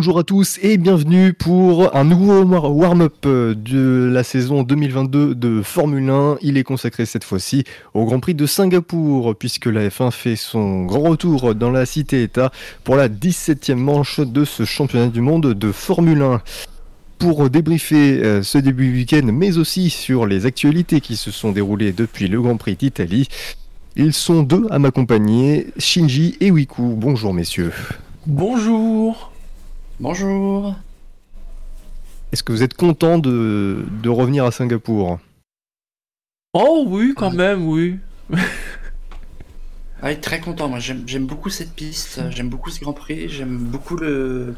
Bonjour à tous et bienvenue pour un nouveau warm-up de la saison 2022 de Formule 1. Il est consacré cette fois-ci au Grand Prix de Singapour puisque la F1 fait son grand retour dans la cité-État pour la 17e manche de ce championnat du monde de Formule 1 pour débriefer euh, ce début week-end, mais aussi sur les actualités qui se sont déroulées depuis le Grand Prix d'Italie. Ils sont deux à m'accompagner, Shinji et Wiku. Bonjour messieurs. Bonjour. Bonjour. Est-ce que vous êtes content de, revenir à Singapour? Oh oui, quand même, oui. ah, très content. Moi, j'aime beaucoup cette piste. J'aime beaucoup ce Grand Prix. J'aime beaucoup le,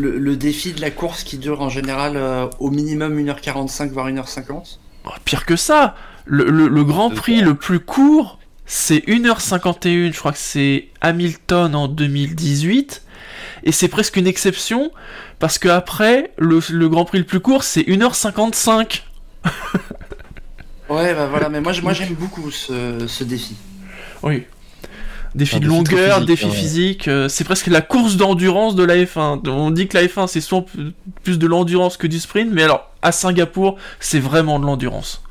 le, défi de la course qui dure en général euh, au minimum 1h45 voire 1h50. pire que ça, le, Grand Prix le plus court, c'est 1h51. Je crois que c'est Hamilton en 2018 et c'est presque une exception parce que après le, Grand Prix le plus court c'est 1h55. ouais bah voilà mais moi, moi j'aime beaucoup ce, défi. Oui. Défi de longueur, défi hein. physique, euh, c'est presque la course d'endurance de la F1. On dit que la F1 c'est souvent plus de l'endurance que du sprint, mais alors à Singapour c'est vraiment de l'endurance.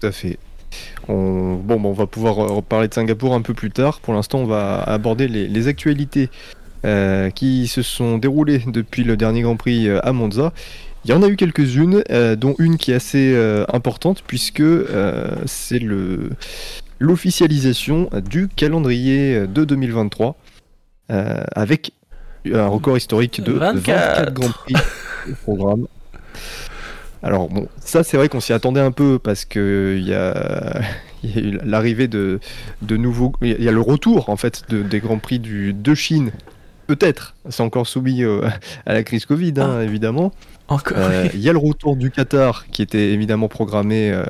Tout à fait. On... Bon, on va pouvoir reparler de Singapour un peu plus tard. Pour l'instant, on va aborder les actualités euh, qui se sont déroulées depuis le dernier Grand Prix euh, à Monza. Il y en a eu quelques-unes, euh, dont une qui est assez importante puisque c'est le l'officialisation du calendrier de 2023 avec un record historique de 24, Grands Prix au programme. Alors bon, ça c'est vrai qu'on s'y attendait un peu parce que il y a, eu l'arrivée de, de nouveaux, il y a le retour en fait de, des grands prix du, de Chine Peut-être, c'est encore soumis euh, à la crise Covid, hein, ah. évidemment. Euh, il y a le retour du Qatar qui était évidemment programmé euh,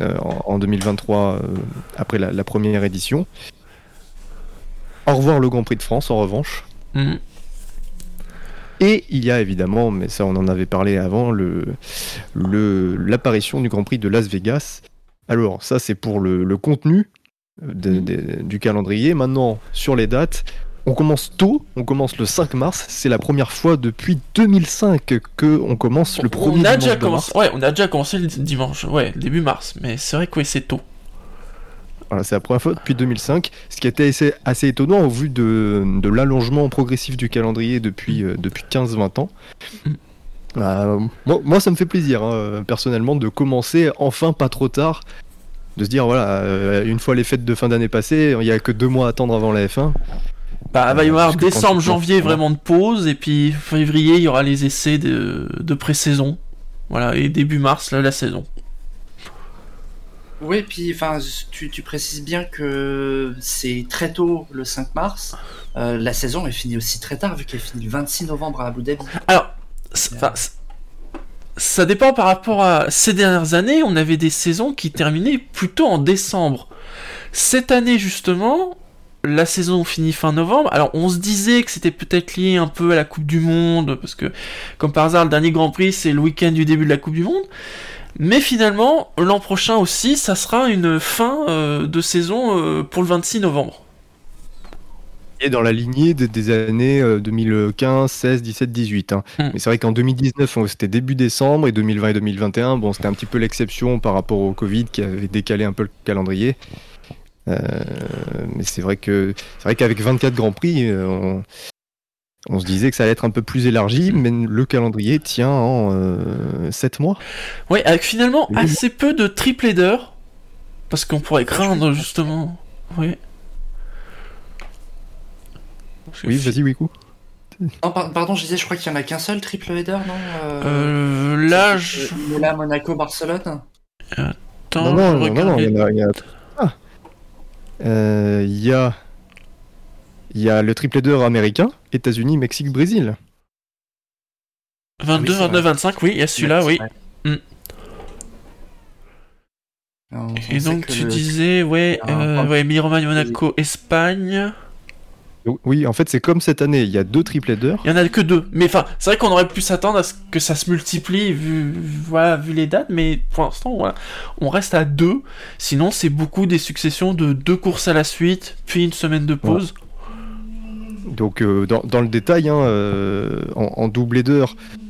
mm. en, 2023 après la, première édition. Au revoir le Grand Prix de France en revanche. Mm. Et il y a évidemment, mais ça on en avait parlé avant, l'apparition le, du Grand Prix de Las Vegas. Alors ça c'est pour le, contenu mm. du calendrier. Maintenant sur les dates, on commence tôt, on commence le 5 mars, c'est la première fois depuis 2005 que on commence le premier on a déjà commencé, Ouais, on a déjà commencé le dimanche, ouais, début mars, mais c'est vrai que c'est tôt. Voilà, c'est la première fois depuis 2005, ce qui était assez, assez étonnant au vu de, l'allongement progressif du calendrier depuis, euh, depuis 15-20 ans. Mm. Bah, moi, ça me fait plaisir, hein, personnellement, de commencer enfin pas trop tard de se dire voilà, euh, une fois les fêtes de fin d'année passées, il n'y a que deux mois à attendre avant la F1. Bah, il va y avoir décembre, janvier vraiment de pause, et puis février, il y aura les essais de, de pré-saison. Voilà, et début mars, là, la saison. Oui, puis enfin, tu, tu, précises bien que c'est très tôt le 5 mars. Euh, la saison est finie aussi très tard, vu qu'elle finit le 26 novembre à Abu Dhabi. Alors, ça dépend par rapport à ces dernières années. On avait des saisons qui terminaient plutôt en décembre. Cette année, justement, la saison finit fin novembre. Alors on se disait que c'était peut-être lié un peu à la Coupe du Monde, parce que comme par hasard le dernier Grand Prix c'est le week-end du début de la Coupe du Monde. Mais finalement, l'an prochain aussi, ça sera une fin euh, de saison euh, pour le 26 novembre. Et dans la lignée des années 2015, 16, 17, 18. Mais c'est vrai qu'en 2019, c'était début décembre, et 2020 et 2021, bon, c'était un petit peu l'exception par rapport au Covid qui avait décalé un peu le calendrier. Euh, mais c'est vrai que c'est vrai qu'avec 24 grands prix, euh, on, se disait que ça allait être un peu plus élargi, mais le calendrier tient en 7 euh, mois. Oui, avec finalement assez peu de triple header, parce qu'on pourrait craindre justement. Oui. Oui, vas-y, Wiku. pardon, je disais, je crois qu'il y en a qu'un seul triple header, non euh, Là, je... Là, Monaco, Barcelone. Attends, non, non, non, il y, a, il y a il euh, y a il y a le triple d'heure américain, États-Unis, Mexique, Brésil. 22, 29, 25, oui, il y a celui-là, oui. Mm. Et donc tu disais, ouais, euh, ouais, Monaco, Espagne. Oui, en fait, c'est comme cette année, il y a deux triplets d'heures. Il y en a que deux. Mais enfin, c'est vrai qu'on aurait pu s'attendre à ce que ça se multiplie vu, voilà, vu les dates, mais pour l'instant, voilà, on reste à deux. Sinon, c'est beaucoup des successions de deux courses à la suite, puis une semaine de pause. Donc euh, dans, dans le détail, hein, euh, en, en double header,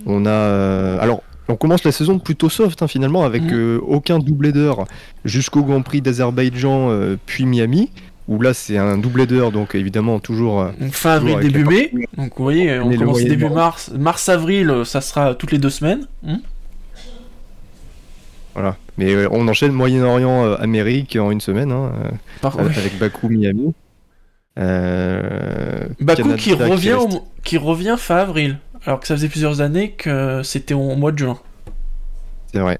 on a euh, alors on commence la saison plutôt soft hein, finalement avec Mhm. euh, aucun double header jusqu'au Grand Prix d'Azerbaïdjan euh, puis Miami où là c'est un double header donc évidemment toujours euh, Donc fin avril, Toujours début mai. Donc vous voyez, on commence début mars. Mars-avril, euh, ça sera toutes les deux semaines. Hmm voilà. Mais euh, on enchaîne Moyen-Orient euh, Amérique en une semaine hein, Par avec, avec Bakou Miami. Euh, Bakou Canada qui revient, reste- au- qui revient fin avril. Alors que ça faisait plusieurs années que c'était au mois de juin. C'est vrai.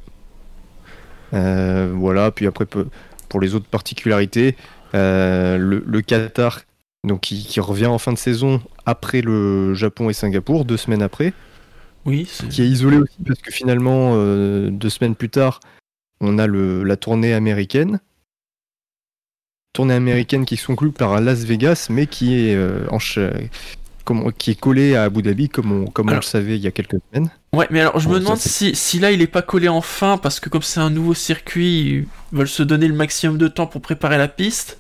Voilà, puis après, pour les autres particularités, le, le Qatar, donc qui, qui revient en fin de saison après le Japon et Singapour, deux semaines après, Oui, c'est- qui est isolé aussi parce que finalement, euh, deux semaines plus tard, on a le, la tournée américaine. Tournée américaine qui se conclut par Las Vegas, mais qui est, euh, en ch- comme- qui est collée à Abu Dhabi, comme on, comme on Alors- le savait il y a quelques semaines. Ouais, mais alors je me demande si, si là il est pas collé en fin parce que comme c'est un nouveau circuit, ils veulent se donner le maximum de temps pour préparer la piste.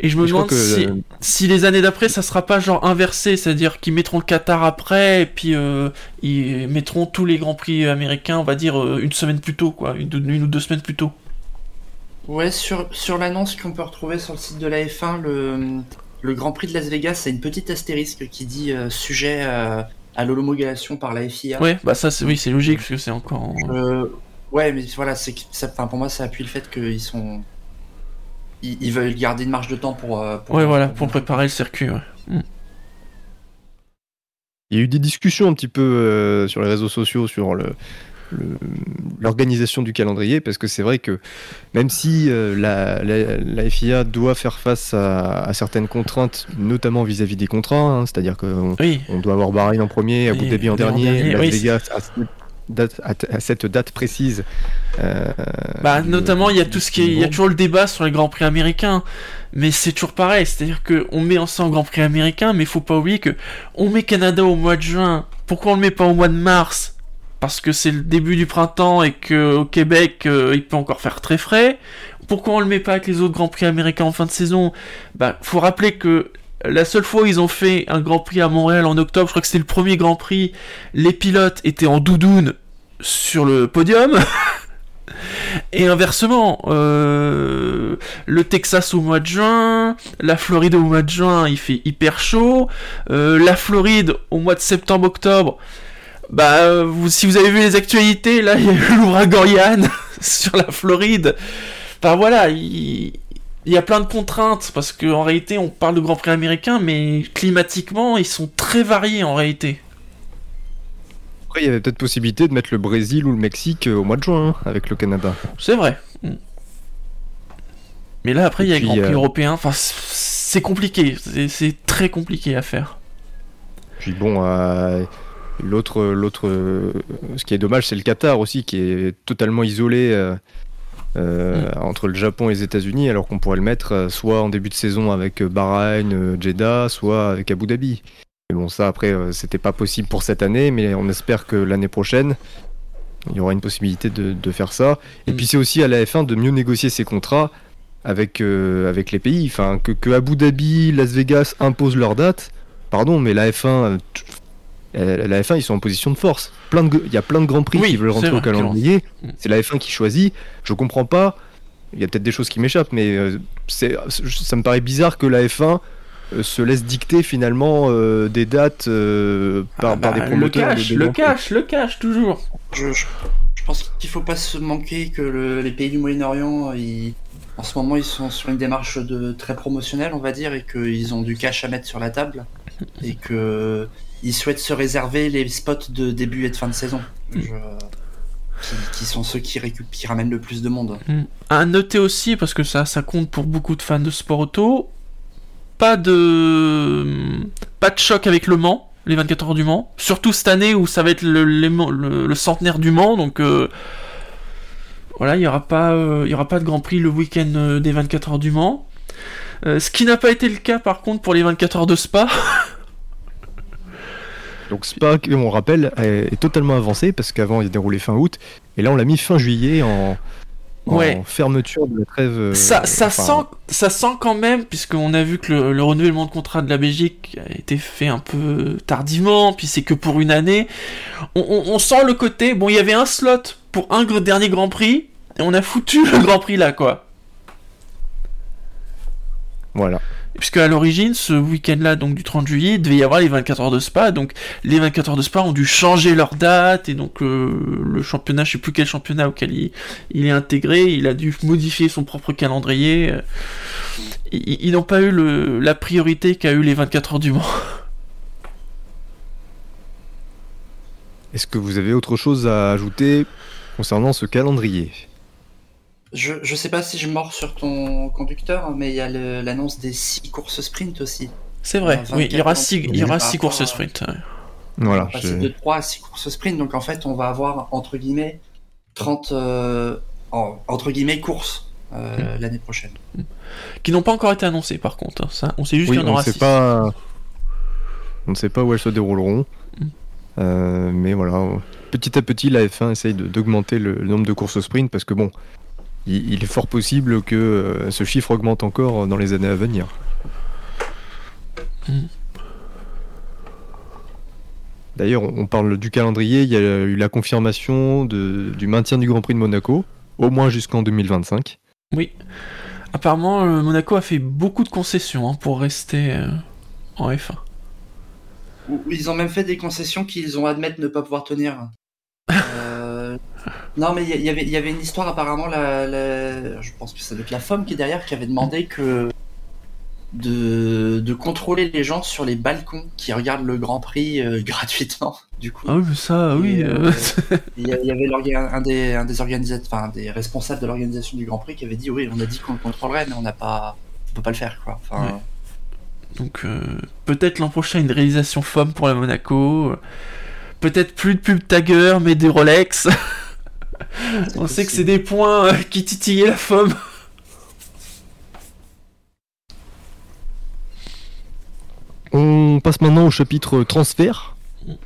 Et je me Et demande si, euh, si les années d'après ça sera pas genre inversé, c'est-à-dire qu'ils mettront le Qatar après et puis euh, ils mettront tous les grands prix américains, on va dire euh, une semaine plus tôt, quoi, une, une ou deux semaines plus tôt. Ouais, sur, sur l'annonce qu'on peut retrouver sur le site de la F1, le, le Grand Prix de Las Vegas a une petite astérisque qui dit euh, sujet euh, à l'homologation par la FIA. Ouais, bah ça c'est oui c'est logique parce que c'est encore. en- Euh, ouais, mais voilà, c'est que ça, enfin, pour moi, ça appuie le fait qu'ils sont. Ils, ils veulent garder une marge de temps pour. euh, pour- Ouais voilà pour préparer le circuit. Ouais. Il y a eu des discussions un petit peu euh, sur les réseaux sociaux sur le l'organisation du calendrier parce que c'est vrai que même si euh, la, la- la FIA doit faire face à, à certaines contraintes, notamment vis-à-vis des contrats, hein, c'est-à-dire qu'on Oui. on doit avoir Bahreïn en premier, Abu Dhabi en dernier, dernier, Las oui, Vegas date, à- à cette date précise. euh, Bah, notamment, il y a tout ce qui est, il y a toujours le débat sur les grands prix américains, mais c'est toujours pareil, c'est-à-dire que on met ensemble grand prix américain, mais faut pas oublier que on met Canada au mois de juin. Pourquoi on le met pas au mois de mars? Parce que c'est le début du printemps et que au Québec, euh, il peut encore faire très frais. Pourquoi on le met pas avec les autres grands prix américains en fin de saison? Bah, faut rappeler que la seule fois où ils ont fait un Grand Prix à Montréal en octobre, je crois que c'était le premier Grand Prix, les pilotes étaient en doudoune sur le podium. Et inversement, euh, le Texas au mois de juin, la Floride au mois de juin, il fait hyper chaud. Euh, la Floride au mois de septembre-octobre, bah, si vous avez vu les actualités, là, il y a eu l'ouragan sur la Floride. Enfin voilà, il, il y a plein de contraintes parce qu'en réalité, on parle de Grand Prix américain, mais climatiquement, ils sont très variés en réalité. Après, il y avait peut-être possibilité de mettre le Brésil ou le Mexique euh, au mois de juin hein, avec le Canada. C'est vrai. Mm. Mais là, après, il y a puis, Grand Prix euh, européen. Enfin, c'est compliqué. C'est- très compliqué à faire. Puis bon, euh, l'autre, l'autre, euh, ce qui est dommage, c'est le Qatar aussi, qui est totalement isolé euh, euh, entre le Japon et les États-Unis, alors qu'on pourrait le mettre euh, soit en début de saison avec euh, Bahreïn, Jeddah, soit avec Abu Dhabi. Mais bon, ça après, c'était pas possible pour cette année, mais on espère que l'année prochaine, il y aura une possibilité de, de faire ça. Et Mm. puis c'est aussi à la F1 de mieux négocier ses contrats avec, euh, avec les pays. Enfin, que, que Abu Dhabi, Las Vegas imposent leurs dates. Pardon, mais la F1, euh, t- euh, la F1, ils sont en position de force. Plein de, il y a plein de grands prix Oui, qui veulent c'est rentrer au calendrier. Mm. C'est la F1 qui choisit. Je comprends pas. Il y a peut-être des choses qui m'échappent, mais euh, ça me paraît bizarre que la F1 euh, se laisse dicter finalement euh, des dates euh, par, Ah par bah, des promoteurs. Le cash, le cash, le cash, toujours. Je, je, je pense qu'il faut pas se manquer que le- les pays du Moyen-Orient, en ce moment, ils sont sur une démarche de très promotionnelle, on va dire, et qu'ils ont du cash à mettre sur la table, et que ils souhaitent se réserver les spots de début et de fin de saison, Je- qui, qui sont ceux qui, ramènent le plus de monde. Mm. À noter aussi, parce que ça, ça compte pour beaucoup de fans de sport auto, pas de, pas de choc avec le Mans, les 24 heures du Mans. Surtout cette année où ça va être le, les- le- le centenaire du Mans, donc euh, voilà, il y aura pas, euh, y aura pas de Grand Prix le week-end euh, des 24 heures du Mans. Euh, ce qui n'a pas été le cas par contre pour les 24 heures de Spa. Donc Spa, on rappelle, est, totalement avancé parce qu'avant il déroulait fin août et là on l'a mis fin juillet en, Ouais. en fermeture de la trêve. euh, Ça, ça, enfin, sent, ça sent quand même, puisqu'on a vu que le, le renouvellement de contrat de la Belgique a été fait un peu tardivement, puis c'est que pour une année. On, on- on sent le côté. Bon, il y avait un slot pour un dernier Grand Prix, et on a foutu le Grand Prix là, quoi. Voilà. Puisque à l'origine, ce week-end-là, donc du 30 juillet, il devait y avoir les 24 heures de Spa, donc les 24 heures de Spa ont dû changer leur date, et donc euh, le championnat, je sais plus quel championnat auquel il, est intégré, il a dû modifier son propre calendrier. euh, Ils, n'ont pas eu la priorité qu'a eu les 24 heures du Mans. Est-ce que vous avez autre chose à ajouter concernant ce calendrier? Je, je sais pas si je mords sur ton conducteur, mais il y a l'annonce des 6 courses sprint aussi. C'est vrai, oui, il y aura 24 six, il y par aura rapport six courses à- sprint. ouais. Voilà. On va passer je- de 3 à 6 courses sprint, donc en fait, on va avoir, entre guillemets, 30, euh, en- entre guillemets, courses euh, l'année prochaine. Qui n'ont pas encore été annoncés par contre. hein, Ça, on sait juste Oui, qu'il y en aura sait six. pas. On ne sait pas où elles se dérouleront. Mm. Euh, mais voilà, petit à petit, la F1 essaye d'augmenter le, le nombre de courses sprint parce que bon, il, il est fort possible que euh, ce chiffre augmente encore dans les années à venir. Mm. D'ailleurs, on parle du calendrier, il y a eu la confirmation de- du maintien du Grand Prix de Monaco, au moins jusqu'en 2025. Oui. Apparemment, euh, Monaco a fait beaucoup de concessions hein, pour rester euh, en F1. Ou- Ils ont même fait des concessions qu'ils ont admettre ne pas pouvoir tenir. Euh, Non, mais il y, il y avait- une histoire apparemment, la, la- je pense que ça doit être la femme qui est derrière qui avait demandé que de, de contrôler les gens sur les balcons qui regardent le Grand Prix euh, gratuitement. Du coup, Ah oui, ça, oui. Euh, euh, il y, avait un des, un des organisateurs, enfin des responsables de l'organisation du Grand Prix qui avait dit oui, on a dit qu'on le contrôlerait, mais on n'a pas, on peut pas le faire quoi. Enfin, Ouais. Donc euh, peut-être l'an prochain une réalisation FOM pour la Monaco. Peut-être plus de pub Tagger, mais des Rolex. On sait que c'est des points euh, qui titillaient la FOM. On passe maintenant au chapitre transfert.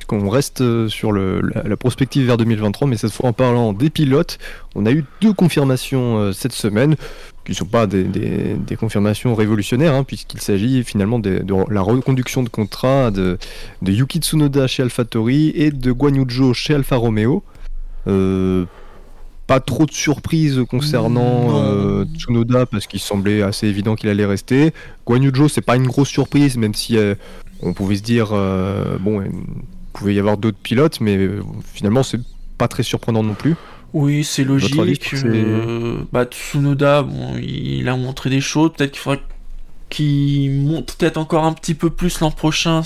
qu'on reste euh, sur le- la, la prospective vers 2023, mais cette fois en parlant des pilotes, on a eu deux confirmations euh, cette semaine, qui ne sont pas des, des- des confirmations révolutionnaires, hein, puisqu'il s'agit finalement de, de la reconduction de contrat de, de Yuki Tsunoda chez AlphaTauri et de Guan Yu Zhou chez Alfa Romeo. Euh, pas trop de surprises concernant euh, Tsunoda parce qu'il semblait assez évident qu'il allait rester. Guan Yu c'est pas une grosse surprise, même si euh, on pouvait se dire euh, bon, il pouvait y avoir d'autres pilotes, mais finalement c'est pas très surprenant non plus. Oui, c'est avis logique. bah, Tsunoda, bon, il a montré des choses. Peut-être qu'il faudra qu'il monte peut-être encore un petit peu plus l'an prochain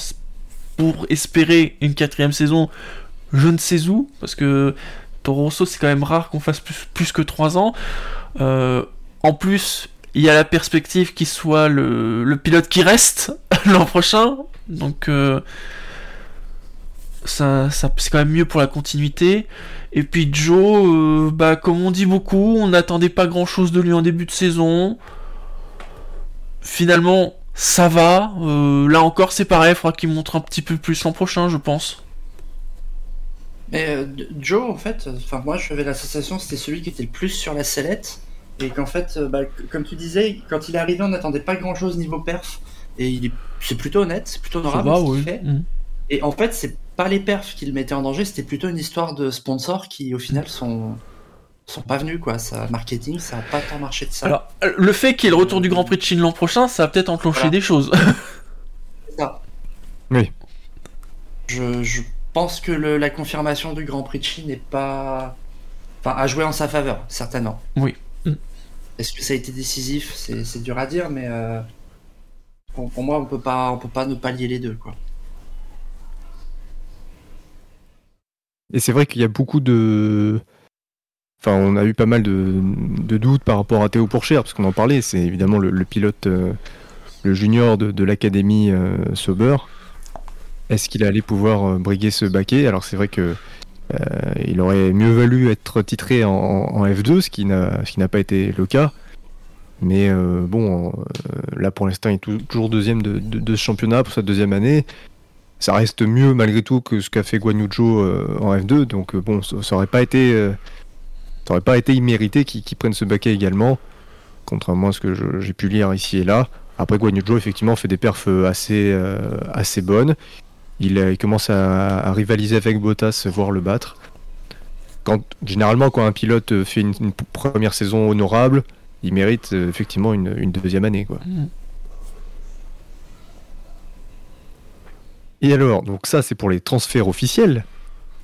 pour espérer une quatrième saison. Je ne sais où, parce que Toro Rosso, c'est quand même rare qu'on fasse plus, que 3 ans. Euh, en plus, il y a la perspective qu'il soit le, pilote qui reste l'an prochain. Donc, euh, ça, c'est quand même mieux pour la continuité. Et puis Joe, euh, bah, comme on dit beaucoup, on n'attendait pas grand chose de lui en début de saison. Finalement, ça va. Là encore, c'est pareil, il faudra qu'il montre un petit peu plus l'an prochain, je pense. Mais euh, Joe, en fait, enfin moi j'avais la sensation que c'était celui qui était le plus sur la sellette et qu'en fait, euh, bah, comme tu disais, quand il est arrivé, on n'attendait pas grand chose niveau perf et il est, c'est plutôt honnête, c'est plutôt honorable ce qu'il fait. Mm. Et en fait, c'est pas les perfs qui le mettaient en danger, c'était plutôt une histoire de sponsors qui au final sont sont pas venus quoi. Ça marketing, ça a pas tant marché de ça. Alors, le fait qu'il y ait le retour du Grand Prix de Chine l'an prochain, ça va peut-être enclencher Voilà. des choses. C'est ça. Oui. Je, je pense que le- la confirmation du Grand Prix de Chine n'est pas. Enfin, a joué en sa faveur, certainement. Oui. Mm. Est-ce que ça a été décisif? C'est dur à dire, mais euh, pour, pour moi, on peut pas, on peut pas ne pas lier les deux, quoi. Et c'est vrai qu'il y a beaucoup de. Enfin, on a eu pas mal de, de doutes par rapport à Théo Pourchère, parce qu'on en parlait, c'est évidemment le, le pilote, euh, le junior de, de l'académie euh, Sauber. Est-ce qu'il allait pouvoir euh, briguer ce baquet? Alors c'est vrai que euh, il aurait mieux valu être titré en, en F2, ce qui n'a pas été le cas. Mais euh, bon, là pour l'instant, il est tou- toujours deuxième de, ce championnat pour sa deuxième année ça reste mieux malgré tout que ce qu'a fait Guan Yu Zhou, euh, en F2, donc bon, ça, ça aurait pas été ça aurait pas été immérité qu'ils prennent ce baquet également, contrairement à ce que j'ai pu lire ici et là. Après, Guanyu effectivement, fait des perfs assez, assez bonnes. Il, commence à, rivaliser avec Bottas, voire le battre. Quand, généralement, quand un pilote fait une, première saison honorable, il mérite effectivement une, deuxième année. Quoi. Mm. Et alors, donc ça c'est pour les transferts officiels.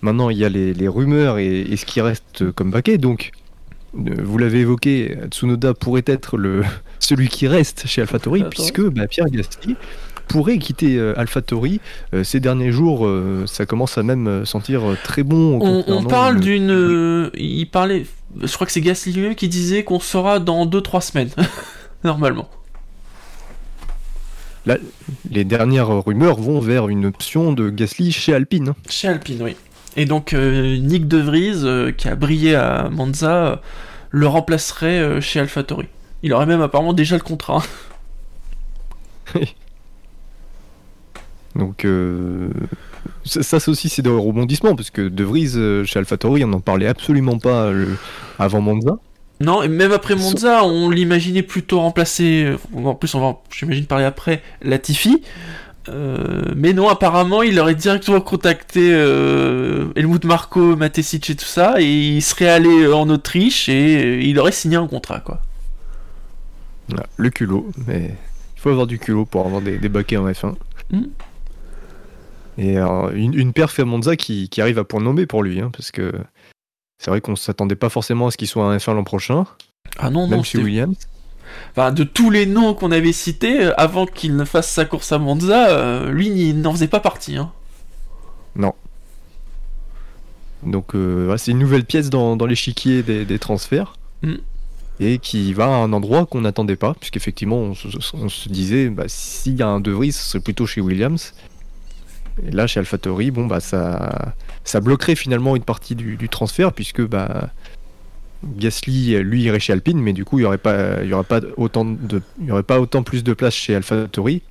Maintenant, il y a les, rumeurs et, ce qui reste comme baquet. Donc, euh, vous l'avez évoqué, Tsunoda pourrait être le, celui qui reste chez AlphaTauri, puisque bah, Pierre Gasly pourrait quitter euh, AlphaTauri. Euh, ces derniers jours, ça commence à même sentir très bon. On, parle d'une. il parlait. Je crois que c'est Gasly lui-même qui disait qu'on sera dans 2-3 semaines, normalement les dernières rumeurs vont vers une option de Gasly chez Alpine. Chez Alpine, oui. Et donc euh, Nick De Vries, euh, qui a brillé à Monza, euh, le remplacerait chez AlphaTauri. Il aurait même apparemment déjà le contrat. donc ça, ça aussi c'est des rebondissements parce que De Vries chez AlphaTauri on n'en parlait absolument pas avant Monza. Non, et même après Monza, on l'imaginait plutôt remplacer. En plus, on va, j'imagine, parler après Latifi. Euh, mais non, apparemment, il aurait directement contacté euh, Helmut Marko, Matesic et tout ça, et il serait allé en Autriche et il aurait signé un contrat, quoi. le culot, mais il faut avoir du culot pour avoir des, des baquets en F1. Hmm. Et une, une perf à Monza qui, qui, arrive à point nommé pour lui, hein, parce que c'est vrai qu'on s'attendait pas forcément à ce qu'il soit un F1 l'an prochain. Ah non, même non, chez Williams. Enfin, de tous les noms qu'on avait cités, euh, avant qu'il ne fasse sa course à Monza, euh, lui il n'en faisait pas partie. Hein. Non. Donc euh, c'est une nouvelle pièce dans, l'échiquier des, transferts. Mm. Et qui va à un endroit qu'on n'attendait pas, puisqu'effectivement on, on, se disait, bah, s'il y a un De Vries, ce serait plutôt chez Williams. Et là, chez AlphaTauri, bon, bah, ça, ça bloquerait finalement une partie du, transfert, puisque bah, Gasly, lui, irait chez Alpine, mais du coup, il n'y aurait, pas, il y aurait, pas autant de, il y aurait pas autant plus de place chez AlphaTauri.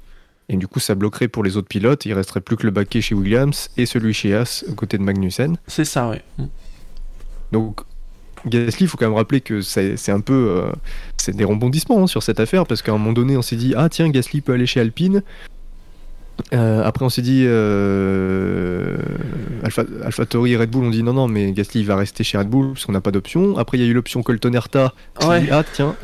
Et du coup, ça bloquerait pour les autres pilotes. Il resterait plus que le baquet chez Williams et celui chez Haas, aux côtés de Magnussen. C'est ça, oui. Donc, Gasly, il faut quand même rappeler que c'est un peu. Euh, c'est des rebondissements hein, sur cette affaire, parce qu'à un moment donné, on s'est dit Ah, tiens, Gasly peut aller chez Alpine. Euh, après, on s'est dit euh, Alpha, AlphaTauri et Red Bull ont dit non, non, mais Gasly va rester chez Red Bull parce qu'on n'a pas d'option. Après, il y a eu l'option Colton Herta qui dit ah tiens.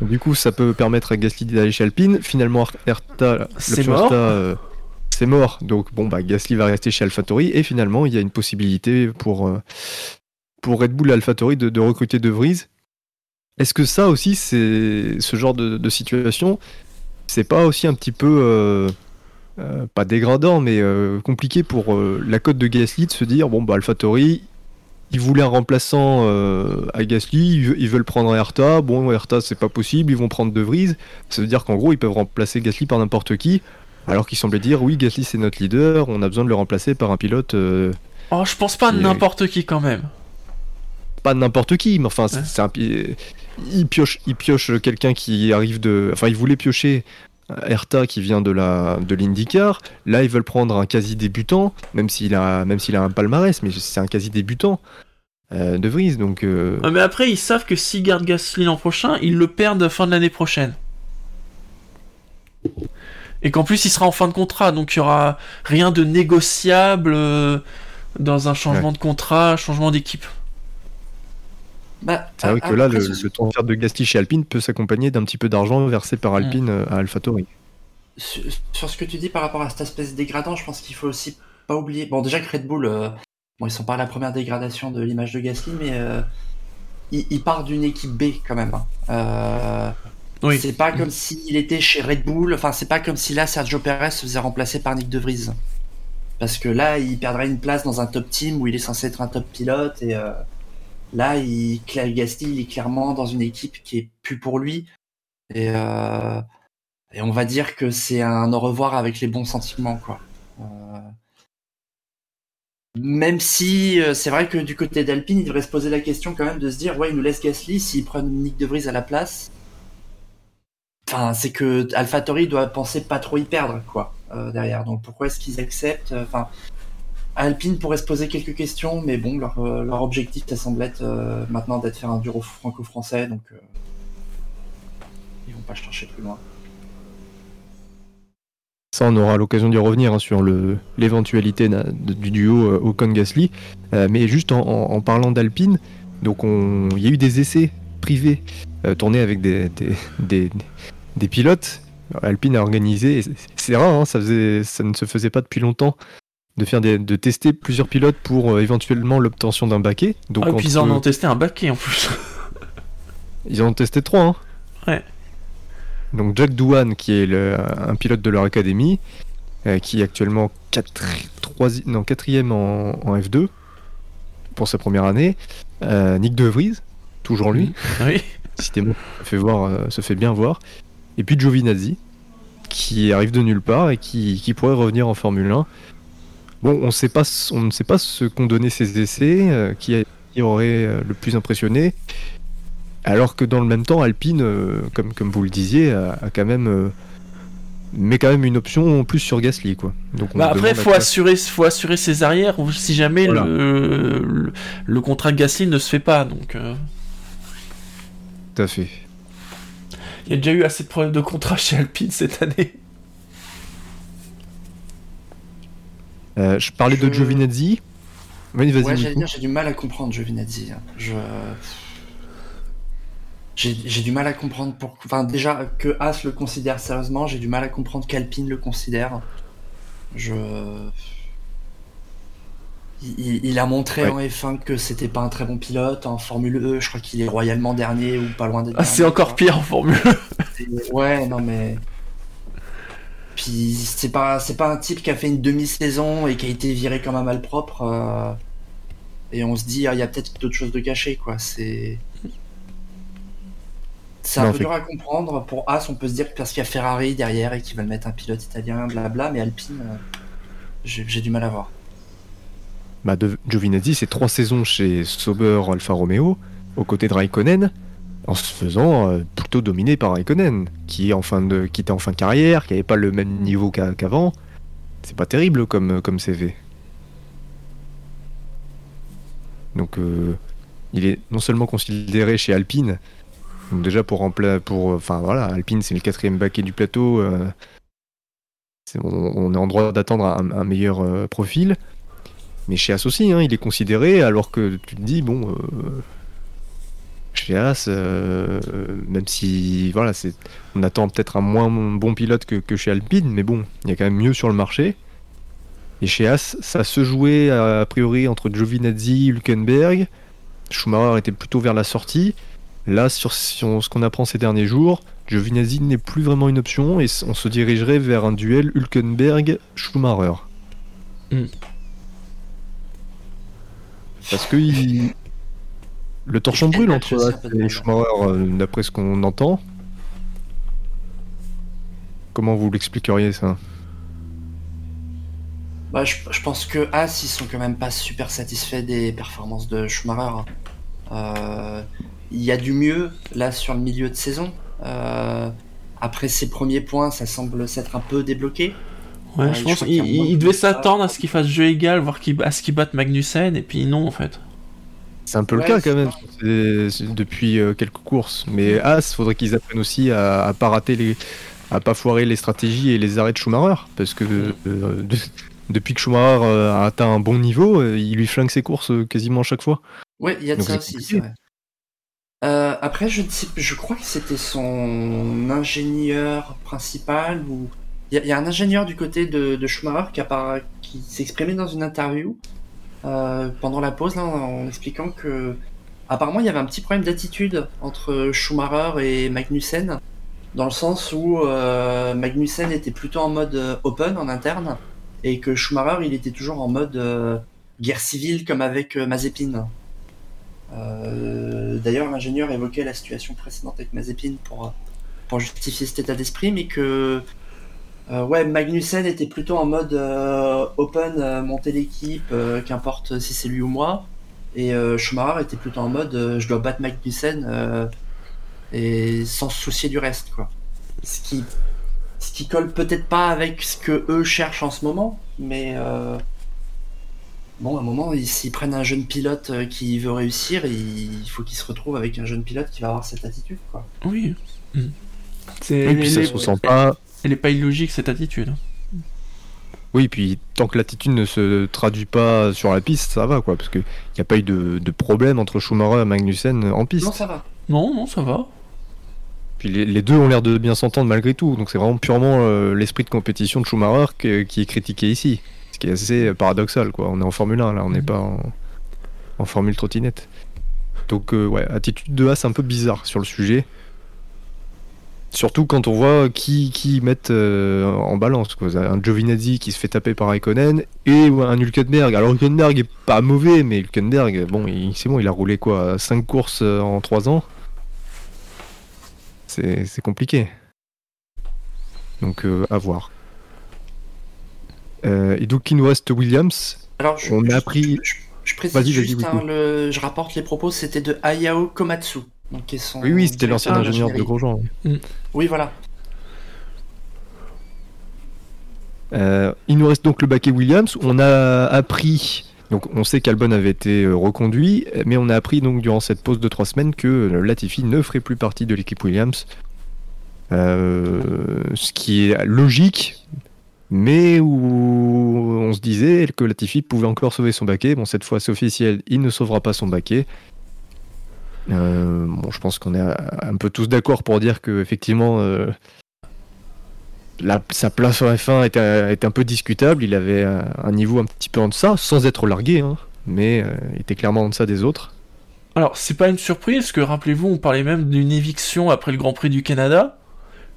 Du coup, ça peut permettre à Gasly d'aller chez Alpine. Finalement, Herta, c'est mort. Euh, c'est mort. Donc bon, bah Gasly va rester chez AlphaTauri et finalement, il y a une possibilité pour euh, pour Red Bull et AlphaTauri de, de recruter De Vries. Est-ce que ça aussi, c'est ce genre de, de situation, c'est pas aussi un petit peu euh, pas dégradant, mais euh, compliqué pour euh, la cote de Gasly de se dire bon, bah, AlphaTauri, ils voulaient un remplaçant à Gasly, ils veulent prendre Erta. Bon, Erta, c'est pas possible, ils vont prendre De Vries. Ça veut dire qu'en gros, ils peuvent remplacer Gasly par n'importe qui, alors qu'ils semblaient dire oui, Gasly c'est notre leader, on a besoin de le remplacer par un pilote. oh, je pense pas n'importe qui quand même. Pas n'importe qui, mais enfin, c'est un. Il pioche, il pioche quelqu'un qui arrive de. Enfin, il voulait piocher Erta qui vient de la de l'IndyCar. Là, ils veulent prendre un quasi débutant, même s'il a même s'il a un palmarès, mais c'est un quasi débutant euh, de Vries. Donc. Euh, mais après, ils savent que s'ils gardent Gasly l'an prochain, ils le perdent fin de l'année prochaine. Et qu'en plus, il sera en fin de contrat, donc il y aura rien de négociable euh, dans un changement de contrat, changement d'équipe. Bah, c'est vrai que là, le, le transfert de Gasly chez Alpine peut s'accompagner d'un petit peu d'argent versé par Alpine mm. à AlphaTauri. Sur, sur, ce que tu dis par rapport à cette espèce dégradant, je pense qu'il faut aussi pas oublier. Bon, déjà que Red Bull, euh, bon, ils sont pas à la première dégradation de l'image de Gasly, mais euh, il, part d'une équipe B quand même. Hein. Euh, oui. C'est pas comme s'il était chez Red Bull. Enfin, c'est pas comme si là Sergio Perez se faisait remplacer par Nick De Vries. Parce que là, il perdrait une place dans un top team où il est censé être un top pilote et Là, il, Gasly, il est clairement dans une équipe qui est plus pour lui. Et, euh, on va dire que c'est un au revoir avec les bons sentiments, quoi. Euh, même si euh, c'est vrai que du côté d'Alpine, il devrait se poser la question quand même de se dire, ouais, il nous laisse Gasly s'il prennent Nick De Vries à la place. Enfin, c'est que AlphaTauri doit penser pas trop y perdre, quoi, derrière. Donc pourquoi est-ce qu'ils acceptent Alpine pourrait se poser quelques questions, mais bon, leur, euh, objectif, ça semble être euh, maintenant d'être faire un duo franco-français, donc euh, ils vont pas chercher plus loin. Ça, on aura l'occasion d'y revenir hein, sur l'éventualité du duo euh, Ocon-Gasly. Euh, mais juste en, parlant d'Alpine, donc on- il y a eu des essais privés tournés avec des, pilotes. Alpine a organisé, c'est- rare, hein, ça ne se faisait pas depuis longtemps, de, faire des- de tester plusieurs pilotes pour euh, éventuellement l'obtention d'un baquet. Donc Ah, et puis ils en ont testé un baquet en plus. Ils en ont testé trois. Hein. Ouais. Donc Jack Douane, qui est le- un pilote de leur académie, euh, qui est actuellement 4, non, quatrième en, en F2 pour sa première année. Euh, Nick De Vries, toujours lui, oui. décidément, se fait, voir, euh, se fait bien voir. Et puis Giovinazzi, qui arrive de nulle part et qui, qui pourrait revenir en Formule 1. Bon, on, sait pas, ce- on ne sait pas ce qu'ont donné ces essais, euh, qui, a- qui aurait euh, le plus impressionné. Alors que dans le même temps, Alpine, euh, comme, comme vous le disiez, a, a quand même met quand même une option en plus sur Gasly, quoi. Donc on Bah après, faut assurer, faut assurer ses arrières si jamais Voilà. le, le, le contrat de Gasly ne se fait pas. Donc, Tout à fait. il y a déjà eu assez de problèmes de contrat chez Alpine cette année. Euh, je parlais de Giovinazzi. Oui, vas-y. Ouais, j'allais dire, j'ai du mal à comprendre Giovinazzi. hein. Je. J'ai du mal à comprendre pour. Enfin, déjà, que As le considère sérieusement, j'ai du mal à comprendre qu'Alpine le considère. Je. Il, a montré Ouais. en F1 que c'était pas un très bon pilote. En Formule E, je crois qu'il est royalement dernier ou pas loin d'être Ah, c'est encore pire en Formule 1. C'est- Ouais, non mais. Puis c'est pas c'est pas un type qui a fait une demi-saison et qui a été viré comme un malpropre. euh, Et on se dit ah, il y a peut-être d'autres choses de cachées quoi. C'est c'est un Non, peu dur à comprendre. Pour As, on peut se dire que parce qu'il y a Ferrari derrière et qu'ils veulent mettre un pilote italien, blabla. Mais Alpine, euh, j'ai j'ai du mal à voir. Bah, de Giovinazzi, c'est trois saisons chez Sauber Alfa Romeo, aux côtés de Raikkonen, en se faisant euh, plutôt dominer par Raikkonen, qui, était en fin de carrière, qui n'avait pas le même niveau qu'a- qu'avant. C'est pas terrible comme, CV. Donc, euh, il est non seulement considéré chez Alpine, déjà pour rempla- pour, enfin voilà, Alpine c'est le quatrième baquet du plateau. euh, on, est en droit d'attendre un, meilleur euh, profil. Mais chez As aussi, hein, il est considéré, alors que tu te dis, bon, euh, chez As, euh, euh, même si, voilà, c'est, on attend peut-être un moins bon pilote que, que chez Alpine, mais bon, il y a quand même mieux sur le marché. Et chez As, ça se jouait a, a priori entre Giovinazzi, Hülkenberg. Schumacher était plutôt vers la sortie. Là, sur, sur ce qu'on apprend ces derniers jours, Giovinazzi n'est plus vraiment une option et on se dirigerait vers un duel Hülkenberg-Schumacher. Hmm. Parce que il- le torchon brûle entre je sais As et. Schumacher, euh, d'après ce qu'on entend. Comment vous l'expliqueriez ça? Bah, je, je pense que As, ils sont quand même pas super satisfaits des performances de Schumacher. Euh, il y a du mieux là sur le milieu de saison. Euh, après ses premiers points, ça semble s'être un peu débloqué. Ouais, je je pense qu'il devait s'attendre à ce qu'il fasse jeu égal, voir qu'il à ce qu'il batte Magnussen, et puis non en fait. C'est un peu Ouais, le cas quand même depuis euh, quelques courses. Mais As, faudrait qu'ils apprennent aussi à, à pas rater les, à pas foirer les stratégies et les arrêts de Schumacher, parce que euh, de- depuis que Schumacher euh, a atteint un bon niveau, il lui flingue ses courses quasiment à chaque fois. Ouais, il y a de Donc ça aussi, compliqué. c'est vrai. Euh, après, je, ne sais- je crois que c'était son ingénieur principal ou il y, a- il y a un ingénieur du côté de, de Schumacher qui, qui exprimé dans une interview euh, pendant la pause en expliquant que apparemment il y avait un petit problème d'attitude entre Schumacher et Magnussen dans le sens où euh, Magnussen était plutôt en mode euh, open en interne et que Schumacher il était toujours en mode guerre civile comme avec Mazepin. D'ailleurs, l'ingénieur évoquait la situation précédente avec Mazepin pour, pour justifier cet état d'esprit, mais que euh, ouais, Magnussen était plutôt en mode euh, open, euh, monter l'équipe, euh, qu'importe si c'est lui ou moi, et euh, Schumacher était plutôt en mode euh, je dois battre Magnussen euh, et sans se soucier du reste, quoi. Ce qui, ce qui colle peut-être pas avec ce que eux cherchent en ce moment, mais euh, bon, à un moment, ils- s'ils prennent un jeune pilote euh, qui veut réussir, il faut qu'il se retrouve avec un jeune pilote qui va avoir cette attitude, quoi. Oui. C'est, Et puis ça se ressent pas. Elle est pas illogique cette attitude. hein. Oui, puis tant que l'attitude ne se traduit pas sur la piste, ça va quoi, parce qu'il n'y a pas eu de, de problème entre Schumacher et Magnussen en piste. Non, ça va. Non, non, ça va. Puis les, les deux ont l'air de bien s'entendre malgré tout, donc c'est vraiment purement euh, l'esprit de compétition de Schumacher que- qui est critiqué ici. Ce qui est assez euh, paradoxal quoi. On est en Formule 1 là, on n'est Mhm. pas en, en Formule trottinette. Donc euh, ouais, attitude de As un peu bizarre sur le sujet. Surtout quand on voit qui, qui mettent euh, en balance. Quoi. Un Giovinazzi qui se fait taper par Raikkonen et un Hülkenberg. Alors Hülkenberg est pas mauvais, mais Hülkenberg, bon, il- c'est bon, il a roulé quoi 5 courses euh, en 3 ans. C'est compliqué. Donc euh, à voir. Euh, et donc il nous reste Williams. Alors, je, On a je- appris- Je, je précise juste, hein, le- je rapporte les propos, c'était de Hayao Komatsu. Donc, Oui, oui, c'était l'ancien ingénieur de. Grosjean. Oui, voilà. Euh, il nous reste donc le baquet Williams. On a appris, donc on sait qu'Albon avait été euh, reconduit, mais on a appris donc durant cette pause de trois semaines que euh, Latifi ne ferait plus partie de l'équipe Williams. Euh, ce qui est logique, mais où on se disait que Latifi pouvait encore sauver son baquet. Bon, cette fois c'est officiel, il ne sauvera pas son baquet. Euh, bon, je pense qu'on est euh, un peu tous d'accord pour dire que effectivement euh, la- sa place en F1 était, un peu discutable. Il avait un, un niveau un petit peu en deçà, sans être largué, hein, mais euh, était clairement en deçà des autres. Alors, c'est pas une surprise, que rappelez-vous, on parlait même d'une éviction après le Grand Prix du Canada.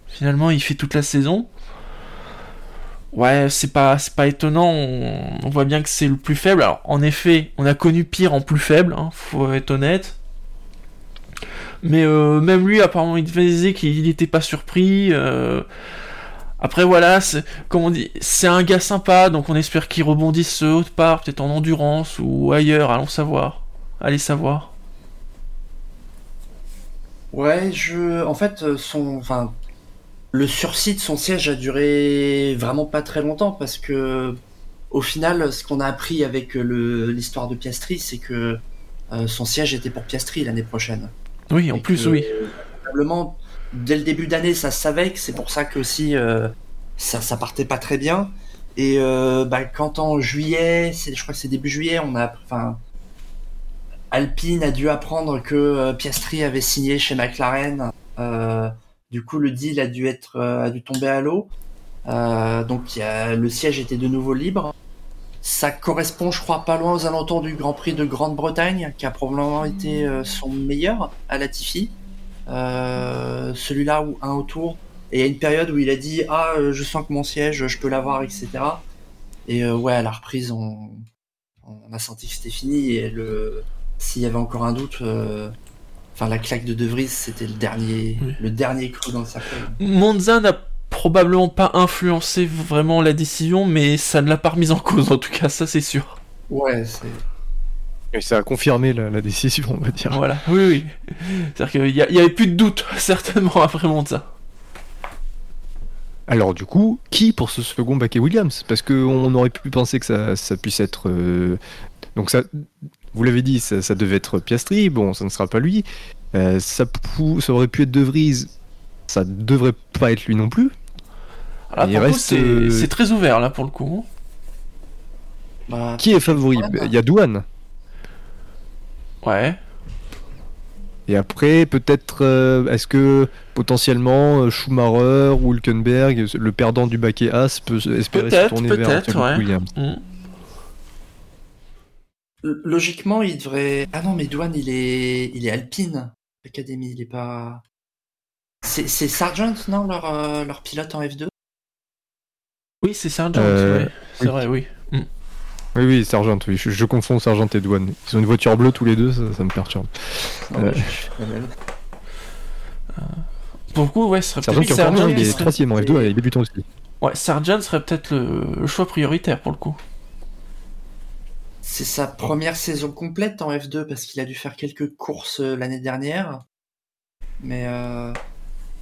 Finalement, il fait toute la saison. Ouais, c'est pas, pas étonnant, on, on voit bien que c'est le plus faible. Alors, en effet, on a connu pire en plus faible, hein, faut être honnête. Mais euh, même lui, apparemment, il disait qu'il n'était pas surpris. euh. Après, voilà, c'est, comme on dit, c'est un gars sympa, donc on espère qu'il rebondisse autre part, peut-être en endurance ou ailleurs, allons savoir. Allez savoir. Ouais, je. En fait, euh, son. Enfin. Le sursis de son siège a duré vraiment pas très longtemps parce que. Au final, ce qu'on a appris avec l'histoire de Piastri, c'est que son siège était pour Piastri l'année prochaine. Oui, en plus, que, oui. Probablement, dès le début d'année, ça se savait que c'est pour ça que aussi euh, ça, ça partait pas très bien. Et euh, bah, quand en juillet, c'est- je crois que c'est début juillet, on a, enfin, Alpine a dû apprendre que euh, Piastri avait signé chez McLaren. Euh, du coup, le deal a dû être, a dû tomber à l'eau. Euh, donc, il y a- le siège était de nouveau libre. Ça correspond, je crois, pas loin aux alentours du Grand Prix de Grande-Bretagne, qui a probablement été euh, son meilleur à Latifi. Euh, Celui-là ou un autour. Et il y a une période où il a dit Ah, euh, je sens que mon siège, je peux l'avoir, etc. Et euh, ouais, à la reprise, on, on a senti que c'était fini. Et le, s'il y avait encore un doute, euh, enfin la claque de De Vries, c'était le dernier, Oui. le dernier creux dans le cercueil. Monza n'a probablement pas influencé vraiment la décision, mais ça ne l'a pas remise en cause, en tout cas, ça c'est sûr. Ouais, c'est. Et ça a confirmé la, la décision, on va dire. Voilà, oui, oui. C'est-à-dire qu'il y, a- il y avait plus de doute, certainement, après Monza. Alors du coup, qui pour ce second baquet Williams? Parce qu'on aurait pu penser que ça, ça puisse être... euh, Donc ça, vous l'avez dit, ça, ça devait être Piastri, bon, ça ne sera pas lui. Euh, ça, pou- ça aurait pu être De Vries, ça devrait pas être lui non plus. Il reste, c'est euh, c'est très ouvert, là, pour le coup. Bah, Qui est favori? bah. Il y a Douane. Ouais. Et après, peut-être, euh, est-ce que potentiellement euh, Schumacher ou Hülkenberg, le perdant du baquet As, peut espérer se tourner vers ouais. Williams? Mm. Logiquement, il devrait. Ah non, mais Douane, il est, il est Alpine, Académie, il est pas. C'est c'est Sargent, non, leur, euh, leur pilote en F2 Oui, c'est Sargent, Euh. C'est oui. vrai, oui. Mm. Oui, oui, Sargent, oui. Je, je confonds Sargent et Douane. Ils ont une voiture bleue tous les deux, ça, ça me perturbe. Non, Euh. je- je- la même. Pour le coup, ouais, ce serait Sargent peut-être qui est encore Sargent il est serait- troisième en F2 et il est débutant aussi. Ouais, Sargent serait peut-être le... le choix prioritaire, pour le coup. C'est sa première saison complète en F2 parce qu'il a dû faire quelques courses euh, l'année dernière. Mais euh,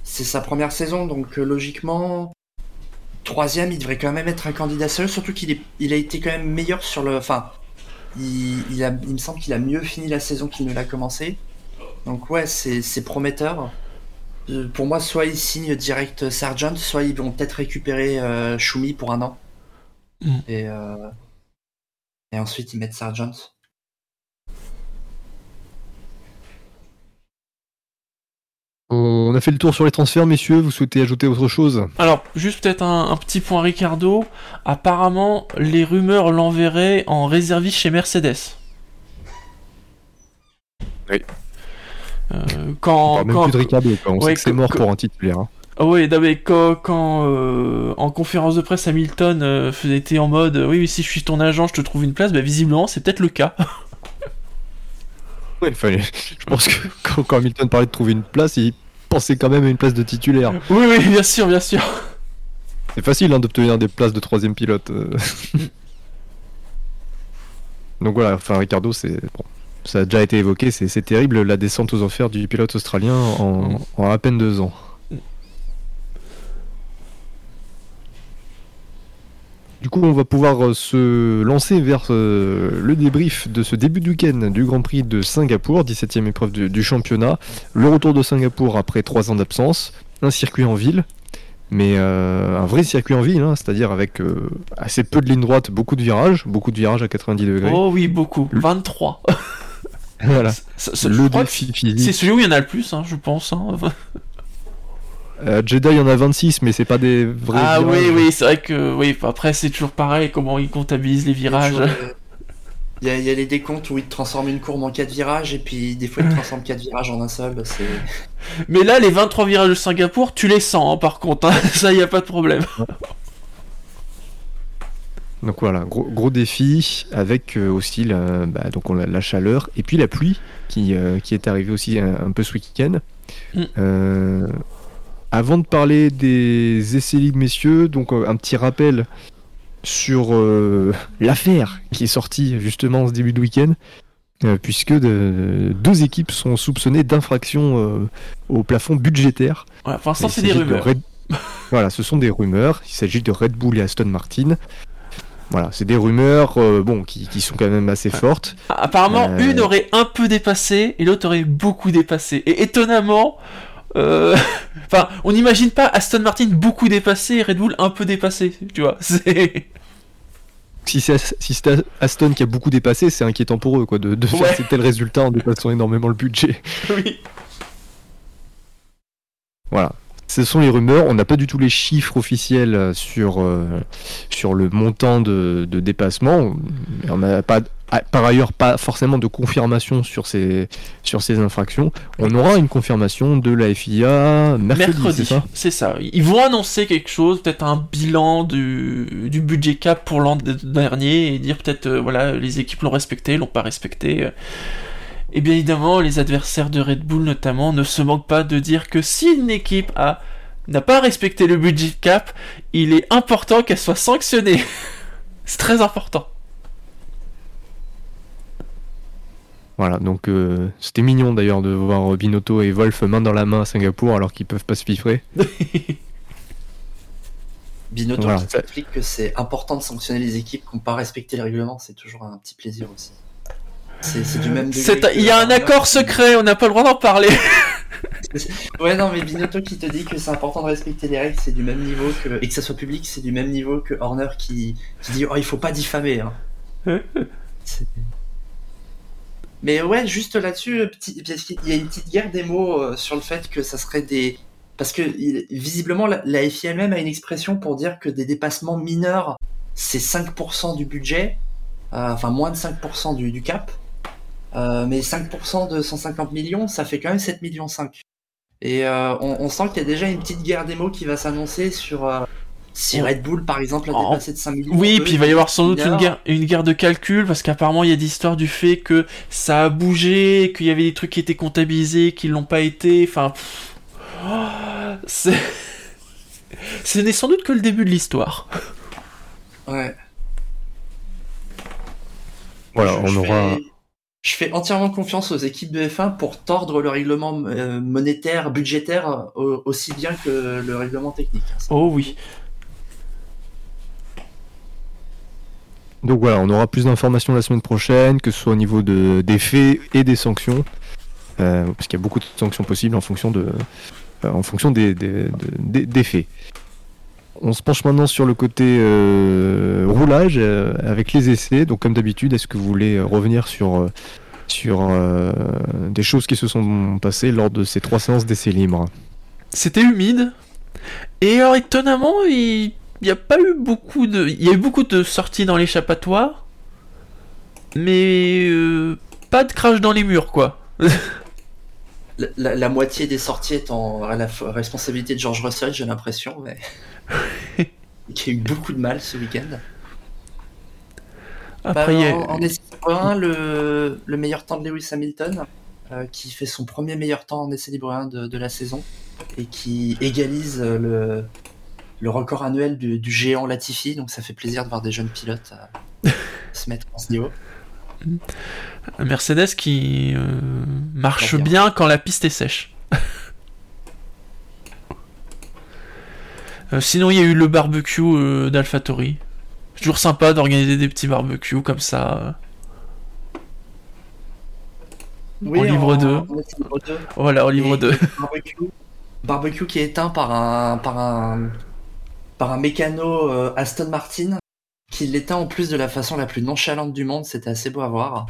c'est sa première saison, donc euh, logiquement, troisième, il devrait quand même être un candidat sérieux, surtout qu'il est, il a été quand même meilleur sur le. Enfin, il, il, a, il me semble qu'il a mieux fini la saison qu'il ne l'a commencé. Donc ouais, c'est c'est prometteur. Euh, Pour moi, soit ils signent direct Sargent, soit ils vont peut-être récupérer euh, Shumi pour un an. Mm. Et, euh, et ensuite ils mettent Sargent. On a fait le tour sur les transferts, messieurs. Vous souhaitez ajouter autre chose Alors, juste peut-être un, un petit point Ricardo. Apparemment, les rumeurs l'enverraient en réserviste chez Mercedes. Oui. Euh, On quand, même quand- plus de Ricardo. quoi. On Ouais, sait que c'est mort que- pour un titulaire. hein. Ah ouais, non, mais quand, quand, euh, en conférence de presse Hamilton euh, était en mode oui, mais si je suis ton agent, je te trouve une place, bah visiblement c'est peut-être le cas. Ouais, fallait- Je pense que quand, quand Hamilton parlait de trouver une place, il pensait quand même à une place de titulaire. oui, oui, bien sûr, bien sûr. C'est facile hein, d'obtenir des places de troisième pilote. euh. Donc voilà, enfin Ricardo, c'est bon, ça a déjà été évoqué, c'est c'est terrible la descente aux enfers du pilote australien en, en à peine deux ans. Du coup, on va pouvoir euh, se lancer vers euh, le débrief de ce début de week-end du Grand Prix de Singapour, 17e épreuve du, du championnat. Le retour de Singapour après trois ans d'absence, un circuit en ville, mais euh, un vrai circuit en ville, hein, c'est-à-dire avec euh, assez peu de lignes droites, beaucoup de virages, beaucoup de virages à 90 degrés. Oh oui, beaucoup. 23. Voilà, le C'est celui où il y en a le plus, hein, je pense. hein. Euh, Jeddah, il y en a 26, mais c'est pas des vrais Ah virages. oui, oui, c'est vrai que oui. Après, c'est toujours pareil comment ils comptabilisent les virages. Il y, a, il y a les décomptes où ils transforment une courbe en 4 virages et puis des fois ils transforment 4 virages en un seul. bah, c'est... Mais là, les 23 virages de Singapour, tu les sens, hein, par contre. hein. Ça, y a pas de problème. Donc voilà, gros, gros défi avec euh, aussi la, bah, donc on a la chaleur et puis la pluie qui, euh, qui est arrivée aussi un, un peu ce week-end. Mm. Euh, avant de parler des essais libres, messieurs, donc euh, un petit rappel sur euh, l'affaire qui est sortie justement ce début de week-end, euh, puisque de- deux équipes sont soupçonnées d'infraction euh, au plafond budgétaire. Voilà, pour l'instant, c'est des de rumeurs. Red- voilà, ce sont des rumeurs. Il s'agit de Red Bull et Aston Martin. Voilà, c'est des rumeurs bon, qui, qui sont quand même assez fortes. Apparemment, une aurait un peu dépassé et l'autre aurait beaucoup dépassé. Et étonnamment, euh, enfin, on n'imagine pas Aston Martin beaucoup dépassé et Red Bull un peu dépassé. Tu vois, c'est. Si c'est si Aston qui a beaucoup dépassé, c'est inquiétant pour eux quoi, de, de Ouais. faire ces tels résultats en dépassant énormément le budget. oui. Voilà. Ce sont les rumeurs, on n'a pas du tout les chiffres officiels euh, sur, euh, sur le montant de, de dépassement. On n'a pas, par ailleurs pas forcément de confirmation sur ces, sur ces infractions. On aura une confirmation de la FIA mercredi, c'est Mercredi, ça? c'est ça. Ils vont annoncer quelque chose, peut-être un bilan du, du budget cap pour l'an de- dernier et dire peut-être euh, voilà les équipes l'ont respecté, l'ont pas respecté. Et bien évidemment, les adversaires de Red Bull notamment ne se manquent pas de dire que si une équipe a n'a pas respecté le budget cap, il est important qu'elle soit sanctionnée. C'est très important. Voilà, donc euh, c'était mignon d'ailleurs de voir Binotto et Wolf main dans la main à Singapour alors qu'ils peuvent pas se piffrer. Binotto Voilà, qui ça- explique que c'est important de sanctionner les équipes qui n'ont pas respecté les règlements, c'est toujours un petit plaisir aussi. C'est du même Il y a un accord secret, on n'a pas le droit d'en parler. Ouais, non, mais Binotto qui te dit que c'est important de respecter les règles, c'est du même niveau que. Et que ça soit public, c'est du même niveau que Horner qui, qui dit Oh, il faut pas diffamer. Hein. Mais ouais, juste là-dessus, euh, qu'il y a une petite guerre des mots euh, sur le fait que ça serait des. Parce que il- visiblement, la, FIA elle-même a une expression pour dire que des dépassements mineurs, c'est 5% du budget, euh, enfin moins de 5% du, du cap. Mais 5% de 150 millions, ça fait quand même 7 millions 5. Et on, sent qu'il y a déjà une petite guerre des mots qui va s'annoncer sur si Oh. Red Bull, par exemple, a dépassé de 5 millions. Oui, eux, puis il va y avoir sans doute une guerre, une guerre de calcul, parce qu'apparemment il y a des histoires du fait que ça a bougé, qu'il y avait des trucs qui étaient comptabilisés, qui l'ont pas été, enfin... pff. Oh, c'est... Ce n'est sans doute que le début de l'histoire. Ouais. Voilà, Je- on je aura. fais- Je fais entièrement confiance aux équipes de F1 pour tordre le règlement euh, monétaire, budgétaire, euh, aussi bien que le règlement technique. hein. Oh oui. Donc voilà, on aura plus d'informations la semaine prochaine, que ce soit au niveau de, des faits et des sanctions, euh, parce qu'il y a beaucoup de sanctions possibles en fonction, euh, des, des, de- des- des faits. On se penche maintenant sur le côté euh, roulage avec les essais. Donc comme d'habitude, est-ce que vous voulez revenir sur, sur des choses qui se sont passées lors de ces trois séances d'essais libres? C'était humide. Et alors, étonnamment, il n'y a pas eu beaucoup de. Il y a eu beaucoup de sorties dans l'échappatoire. Mais. euh, pas de crash dans les murs, quoi. La, la- la moitié des sorties est en à la responsabilité de George Russell, j'ai l'impression, mais qui a eu beaucoup de mal ce week-end. Après, Bah, il en, en essai libre 1, le, le meilleur temps de Lewis Hamilton, euh, qui fait son premier meilleur temps en essai libre 1 de, de la saison, et qui égalise euh, le, le record annuel du, du géant Latifi, donc ça fait plaisir de voir des jeunes pilotes euh, se mettre à ce niveau. Mercedes qui euh, marche bien quand la piste est sèche. Euh, sinon, il y a eu le barbecue. C'est toujours sympa d'organiser des petits barbecues comme ça. Oui, livre en libre 2. Voilà, au livre Et- 2. barbecue, barbecue qui est éteint par un par un par un mécano euh, Aston Martin qui l'éteint en plus de la façon la plus nonchalante du monde. C'était assez beau à voir.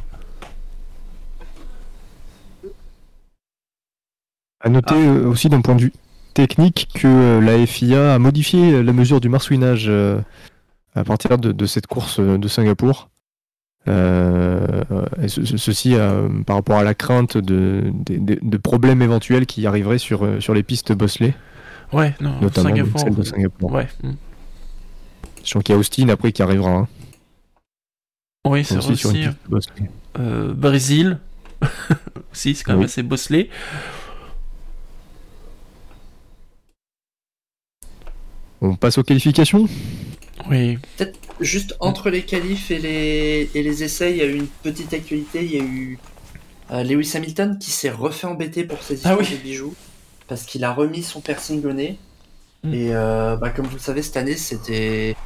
À noter Ah. euh, aussi d'un point de vue technique que euh, la FIA a modifié la mesure du marsouinage euh, à partir de, de cette course de Singapour. Euh, et ce- ce- ceci euh, par rapport à la crainte de, de- de- de problèmes éventuels qui arriveraient sur, sur les pistes Bosley, Ouais, non, notamment Singapour. celle de Singapour. Ouais. Sachant qu'il y a Austin après qui arrivera hein, Oui, c'est aussi. Euh, Brésil. aussi, c'est quand même Oui. assez bosselé. On passe aux qualifications? Oui. Juste entre les qualifs et les et les essais, il y a eu une petite actualité. Il y a eu euh, Lewis Hamilton qui s'est refait embêter pour ses Ah histoires oui. de bijoux parce qu'il a remis son piercing au nez. Mm. Et euh, bah, comme vous le savez, cette année, c'était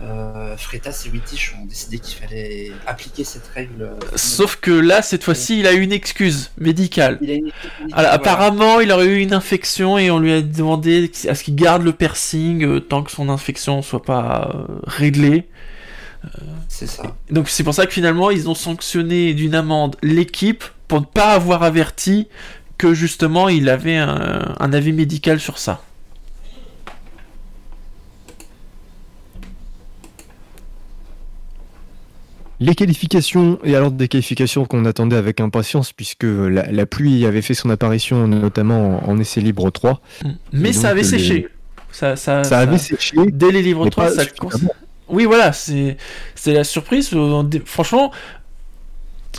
euh, Freitas et Wittich ont décidé qu'il fallait appliquer cette règle. euh, Sauf que là, cette fois-ci, il a eu une excuse médicale. il a une Alors, voilà. apparemment, il aurait eu une infection et on lui a demandé à ce qu'il garde le piercing euh, tant que son infection soit pas euh, réglée. C'est ça. Donc c'est pour ça que finalement ils ont sanctionné d'une amende l'équipe pour ne pas avoir averti que justement il avait un, un avis médical sur ça. Les qualifications, et alors des qualifications qu'on attendait avec impatience, puisque la, la pluie avait fait son apparition notamment en, en essai libre 3. Mais Et ça avait les- séché. Ça, ça, Ça avait séché, Dès les livres mais 3, pas ça. Oui, voilà, c'est la surprise. Franchement,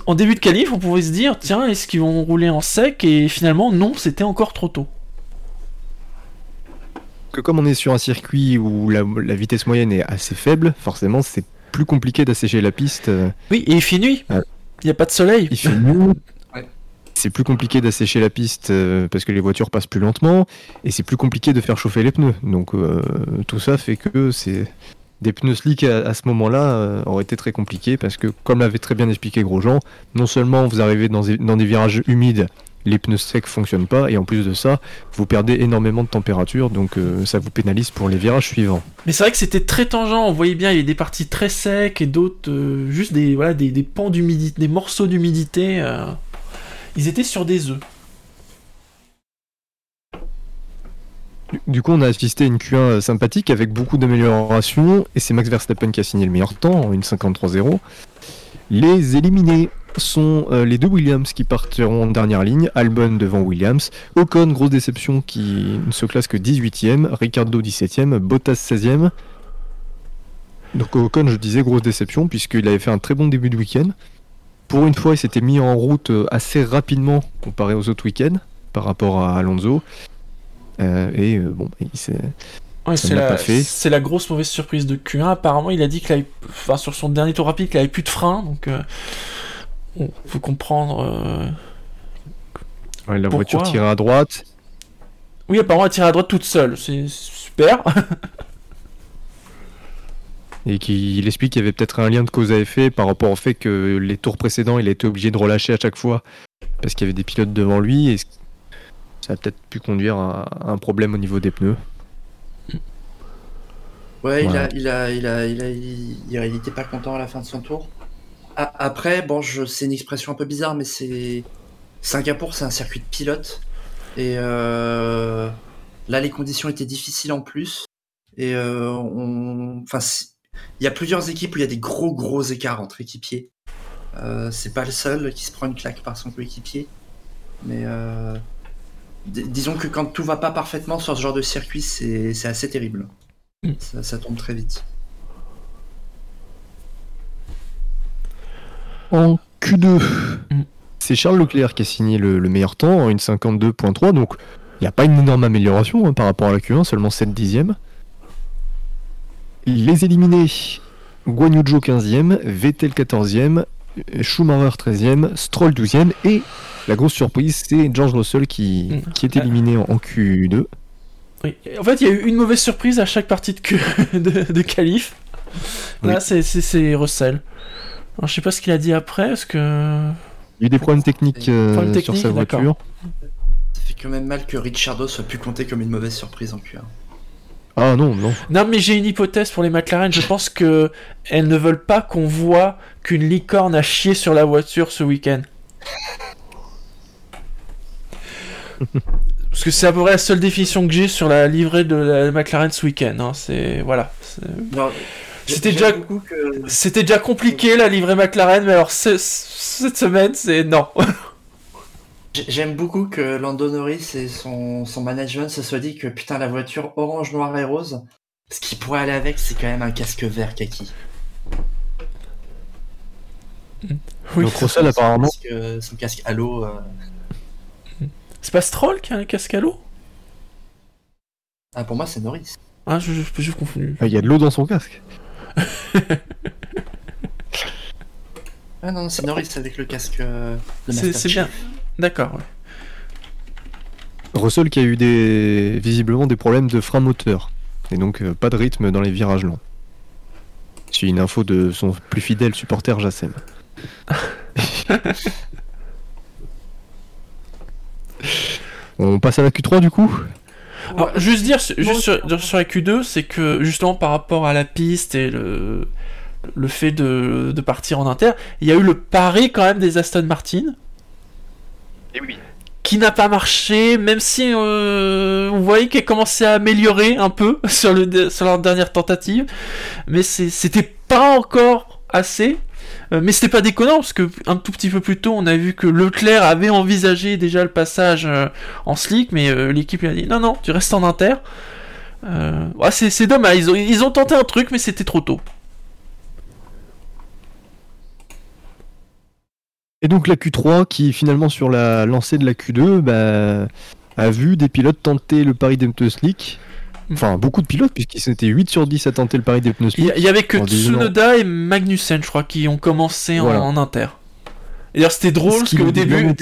en début de qualif, on pouvait se dire tiens, est-ce qu'ils vont rouler en sec Et finalement, non, c'était encore trop tôt. que comme on est sur un circuit où la, la vitesse moyenne est assez faible, forcément c'est plus compliqué d'assécher la piste. euh, Oui, et il fait nuit. Il Ouais. n'y a pas de soleil. Il fait nuit. Ouais. C'est plus compliqué d'assécher la piste euh, parce que les voitures passent plus lentement et c'est plus compliqué de faire chauffer les pneus. Donc euh, tout ça fait que c'est des pneus slick à, ce moment-là euh, auraient été très compliqué parce que comme l'avait très bien expliqué Grosjean, non seulement vous arrivez dans, des- dans des virages humides, les pneus secs fonctionnent pas et en plus de ça, vous perdez énormément de température donc euh, ça vous pénalise pour les virages suivants. Mais c'est vrai que c'était très tangent, on voyait bien, il y avait des parties très secs et d'autres euh, juste des, voilà, des, des pans d'humidité, des morceaux d'humidité. euh, Ils étaient sur des œufs. Du- coup, on a assisté à une Q1 euh, sympathique avec beaucoup d'améliorations et c'est Max Verstappen qui a signé le meilleur temps en 1.53.0. Les éliminés sont euh, les deux Williams qui partiront en dernière ligne, Albon devant Williams, Ocon, grosse déception qui ne se classe que 18ème, Ricardo 17ème, Bottas 16ème. Donc Ocon, je disais grosse déception puisqu'il avait fait un très bon début de week-end. Pour une fois, il s'était mis en route euh, assez rapidement comparé aux autres week-ends par rapport à Alonso. Euh, et euh, bon, il s'est Ouais, c'est l'a la, pas fait. c'est la grosse mauvaise surprise de Q1. Apparemment, il a dit qu'il avait, enfin, sur son dernier tour rapide, qu'il avait plus de frein. Donc, euh, bon, faut comprendre. euh, Ouais, la Pourquoi voiture tirait à droite. Oui, apparemment, elle tire à droite toute seule. C'est super. Et qu'il explique qu'il y avait peut-être un lien de cause à effet par rapport au fait que les tours précédents, il a été obligé de relâcher à chaque fois parce qu'il y avait des pilotes devant lui et ça a peut-être pu conduire à un problème au niveau des pneus. Ouais, il, a, il, a, il, a, il, a, il, était pas content à la fin de son tour. A- Après, bon, c'est une expression un peu bizarre, mais c'est. Singapour, c'est un circuit de pilote. Et euh, là, les conditions étaient difficiles en plus. Et euh, on. Enfin, il y a plusieurs équipes où il y a des gros, gros écarts entre équipiers. Euh, c'est pas le seul qui se prend une claque par son coéquipier. Mais euh, disons que quand tout va pas parfaitement sur ce genre de circuit, c'est assez terrible. Mm. Ça, ça tombe très vite. En Q2, Mm. c'est Charles Leclerc qui a signé le, le meilleur temps en 1,52.3, donc il n'y a pas une énorme amélioration hein, par rapport à la Q1, seulement 7 dixièmes. Les éliminés, Guan Yu Zhou 15e, Vettel 14e, Schumacher 13e, Stroll 12e, et la grosse surprise, c'est George Russell qui, Mm. qui est éliminé en, en Q2. Oui. En fait, il y a eu une mauvaise surprise à chaque partie de, queue de, de qualif. Là, Oui. c'est- c'est c'est Russell. Alors, je sais pas ce qu'il a dit après, parce que. Il y a eu des problèmes techniques euh, Problèmes sur sa voiture. Ça fait quand même mal que Ricciardo soit pu compter comme une mauvaise surprise en Q1. Ah non, non. Non, mais j'ai une hypothèse pour les McLaren. Je pense que elles ne veulent pas qu'on voit qu'une licorne a chié sur la voiture ce week-end. Parce que c'est à peu près la seule définition que j'ai sur la livrée de la McLaren ce week-end. hein. C'est voilà. C'était déjà- beaucoup que C'était déjà compliqué la livrée McLaren, mais alors ce- cette semaine, c'est non. j'ai- j'aime beaucoup que Lando Norris et son, son management se soient dit que putain la voiture orange, noir et rose, ce qui pourrait aller avec, c'est quand même un casque vert kaki. Oui. Donc Russell apparemment Parce que son casque halo. euh, C'est pas Stroll qui a un casque à l'eau Ah pour moi c'est Norris. Ah, je, je, je confondu. Ah, Il y a de l'eau dans son casque. Ah non, c'est Norris avec le casque. euh, C'est- bien. D'accord. ouais. Russell qui a eu des visiblement des problèmes de frein moteur et donc euh, pas de rythme dans les virages longs. C'est une info de son plus fidèle supporter Jassem. On passe à la Q3 du coup Alors, juste dire, juste sur, sur la Q2, c'est que justement par rapport à la piste et le, le fait de, de partir en inter, il y a eu le pari quand même des Aston Martin. Et oui. Qui n'a pas marché, même si euh, vous voyez qu'elle commençait à améliorer un peu sur, le, sur leur dernière tentative, mais c'était pas encore assez. Euh, Mais c'était pas déconnant parce que un tout petit peu plus tôt, on a vu que Leclerc avait envisagé déjà le passage euh, en slick, mais euh, l'équipe lui a dit non non, tu restes en inter. C'est dommage, ils ont, tenté un truc, mais c'était trop tôt. Et donc la Q3 qui finalement sur la lancée de la Q2 bah, a vu des pilotes tenter le pari pneus slick. Enfin beaucoup de pilotes puisqu'ils étaient 8 sur 10 à tenter le pari des pneus Il y, slick. a- il y avait que Tsunoda et Magnussen, je crois, qui ont commencé en- Voilà. en, inter. Et d'ailleurs, c'était drôle Ce parce qu'au début, début-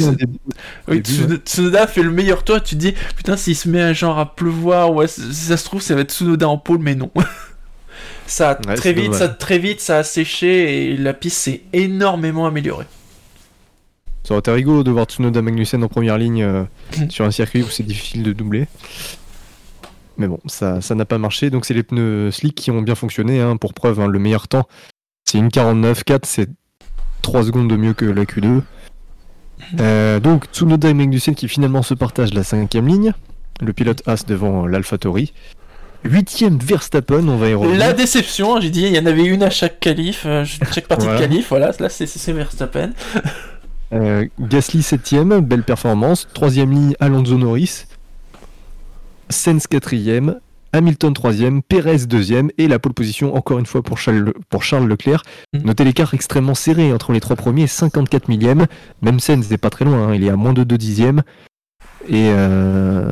Oui, début, Tsunoda, Tsunoda fait le meilleur tour, tu te dis, putain, s'il se met à genre à pleuvoir, ouais, si ça se trouve, ça va être Tsunoda en pôle, mais non. ça a Ouais, très vite, ça très vite, ça a séché et la piste s'est énormément améliorée. Ça aurait été rigolo de voir Tsunoda Magnussen en première ligne euh, sur un circuit où c'est difficile de doubler. Mais bon, ça ça n'a pas marché. Donc c'est les pneus slick qui ont bien fonctionné. hein. Pour preuve, hein, le meilleur temps, c'est une 49.4, c'est 3 secondes de mieux que la Q2. Euh, donc Tsunoda et Magnussen qui finalement se partagent la cinquième ligne. Le pilote As devant l'AlphaTauri. Huitième Verstappen, on va y revenir. La déception, hein, j'ai dit, il y en avait une à chaque qualif, euh, chaque partie Voilà. de qualif, voilà, là c'est Verstappen. Euh, Gasly 7ème, belle performance. Troisième ligne, Alonso Norris. Sainz 4ème. Hamilton 3ème. Perez 2ème. Et la pole position, encore une fois, pour Charles, Le- pour Charles Leclerc. Mhm. Notez l'écart extrêmement serré entre les trois premiers, 54 millièmes. Même Sainz n'est pas très loin, hein, il est à moins de 2 dixièmes. Et, euh,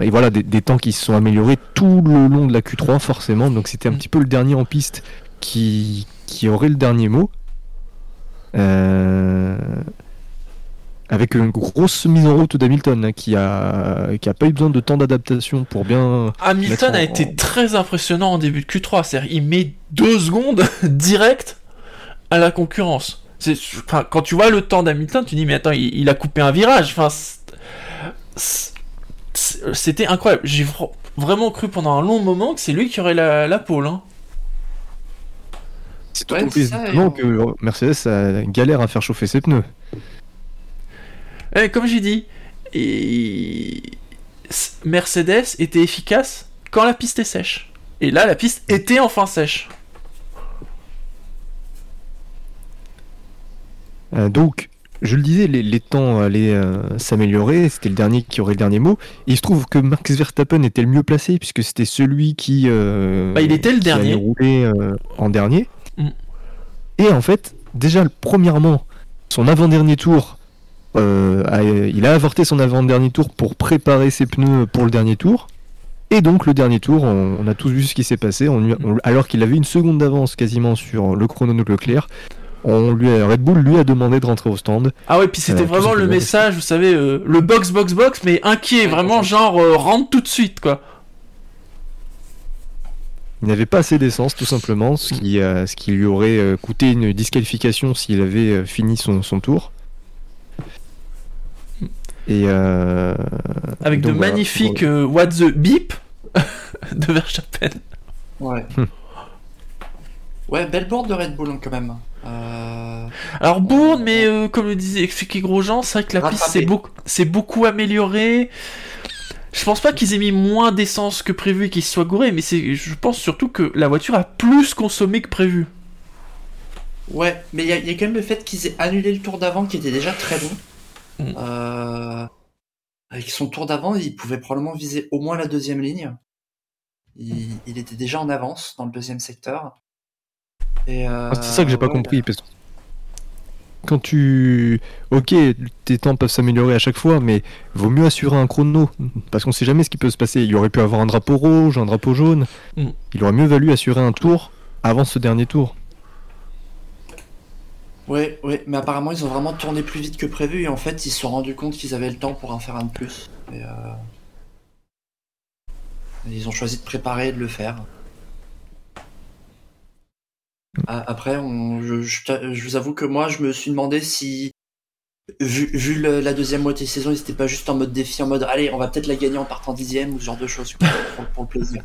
et voilà, des, des temps qui se sont améliorés tout le long de la Q3, forcément. Donc c'était un Mhm. petit peu le dernier en piste qui, qui aurait le dernier mot. Euh, avec une grosse mise en route d'Hamilton hein, qui a qui a pas eu besoin de temps d'adaptation pour bien. Hamilton a été très impressionnant en début de Q3, c'est-à-dire il met deux secondes direct à la concurrence. Enfin, quand tu vois le temps d'Hamilton, tu dis mais attends, il, a coupé un virage. Enfin, c'était incroyable. J'ai vraiment cru pendant un long moment que c'est lui qui aurait la, la pole. Hein. C'est tout plus que Mercedes a galère à faire chauffer ses pneus. Eh, comme j'ai dit, Mercedes était efficace quand la piste est sèche. Et là, la piste était enfin sèche. Euh, donc, je le disais, les, temps allaient euh, s'améliorer. C'était le dernier qui aurait le dernier mot. il se trouve que Max Verstappen était le mieux placé puisque c'était celui qui. Euh, bah, il était le dernier. Roulé en dernier. Mm. Et en fait, déjà, premièrement, son avant-dernier tour, il a avorté son avant-dernier tour pour préparer ses pneus pour le dernier tour. Et donc le dernier tour, on, a tous vu ce qui s'est passé. alors qu'il avait une seconde d'avance quasiment sur le chrono de Leclerc, on lui Red Bull lui a demandé de rentrer au stand. Ah ouais, puis c'était euh, vraiment le message, vous savez, euh, le box box box, mais inquiet, vraiment genre euh, rentre tout de suite quoi. Il n'avait pas assez d'essence tout simplement, ce qui, ce qui lui aurait coûté une disqualification s'il avait fini son, tour. Et avec de magnifiques what the beep de Verstappen. Ouais. Hum. Ouais, belle board de Red Bull hein, quand même. Euh... Alors Bourne, mais euh, comme le disait expliqué Grosjean, c'est vrai que la piste s'est beaucoup, beaucoup améliorée. Je pense pas qu'ils aient mis moins d'essence que prévu et qu'ils soient gourés, mais c'est, je pense surtout que la voiture a plus consommé que prévu. Ouais, mais il y, a quand même le fait qu'ils aient annulé le tour d'avant qui était déjà très bon. Mm. Euh, avec son tour d'avant, il pouvait probablement viser au moins la deuxième ligne. il, était déjà en avance dans le deuxième secteur. Euh, ah, c'est ça que j'ai pas compris. Parce que quand tu. Ok, tes temps peuvent s'améliorer à chaque fois, mais vaut mieux assurer un chrono. Parce qu'on sait jamais ce qui peut se passer. Il aurait pu avoir un drapeau rouge, un drapeau jaune. Mm. Il aurait mieux valu assurer un tour avant ce dernier tour. Ouais, ouais, mais apparemment ils ont vraiment tourné plus vite que prévu et en fait ils se sont rendus compte qu'ils avaient le temps pour en faire un de plus. Et euh, Ils ont choisi de préparer et de le faire. Après, je, vous avoue que moi, je me suis demandé si, vu, la deuxième moitié de saison, ils n'étaient pas juste en mode défi, en mode allez, on va peut-être la gagner en partant dixième ou ce genre de choses pour, le plaisir.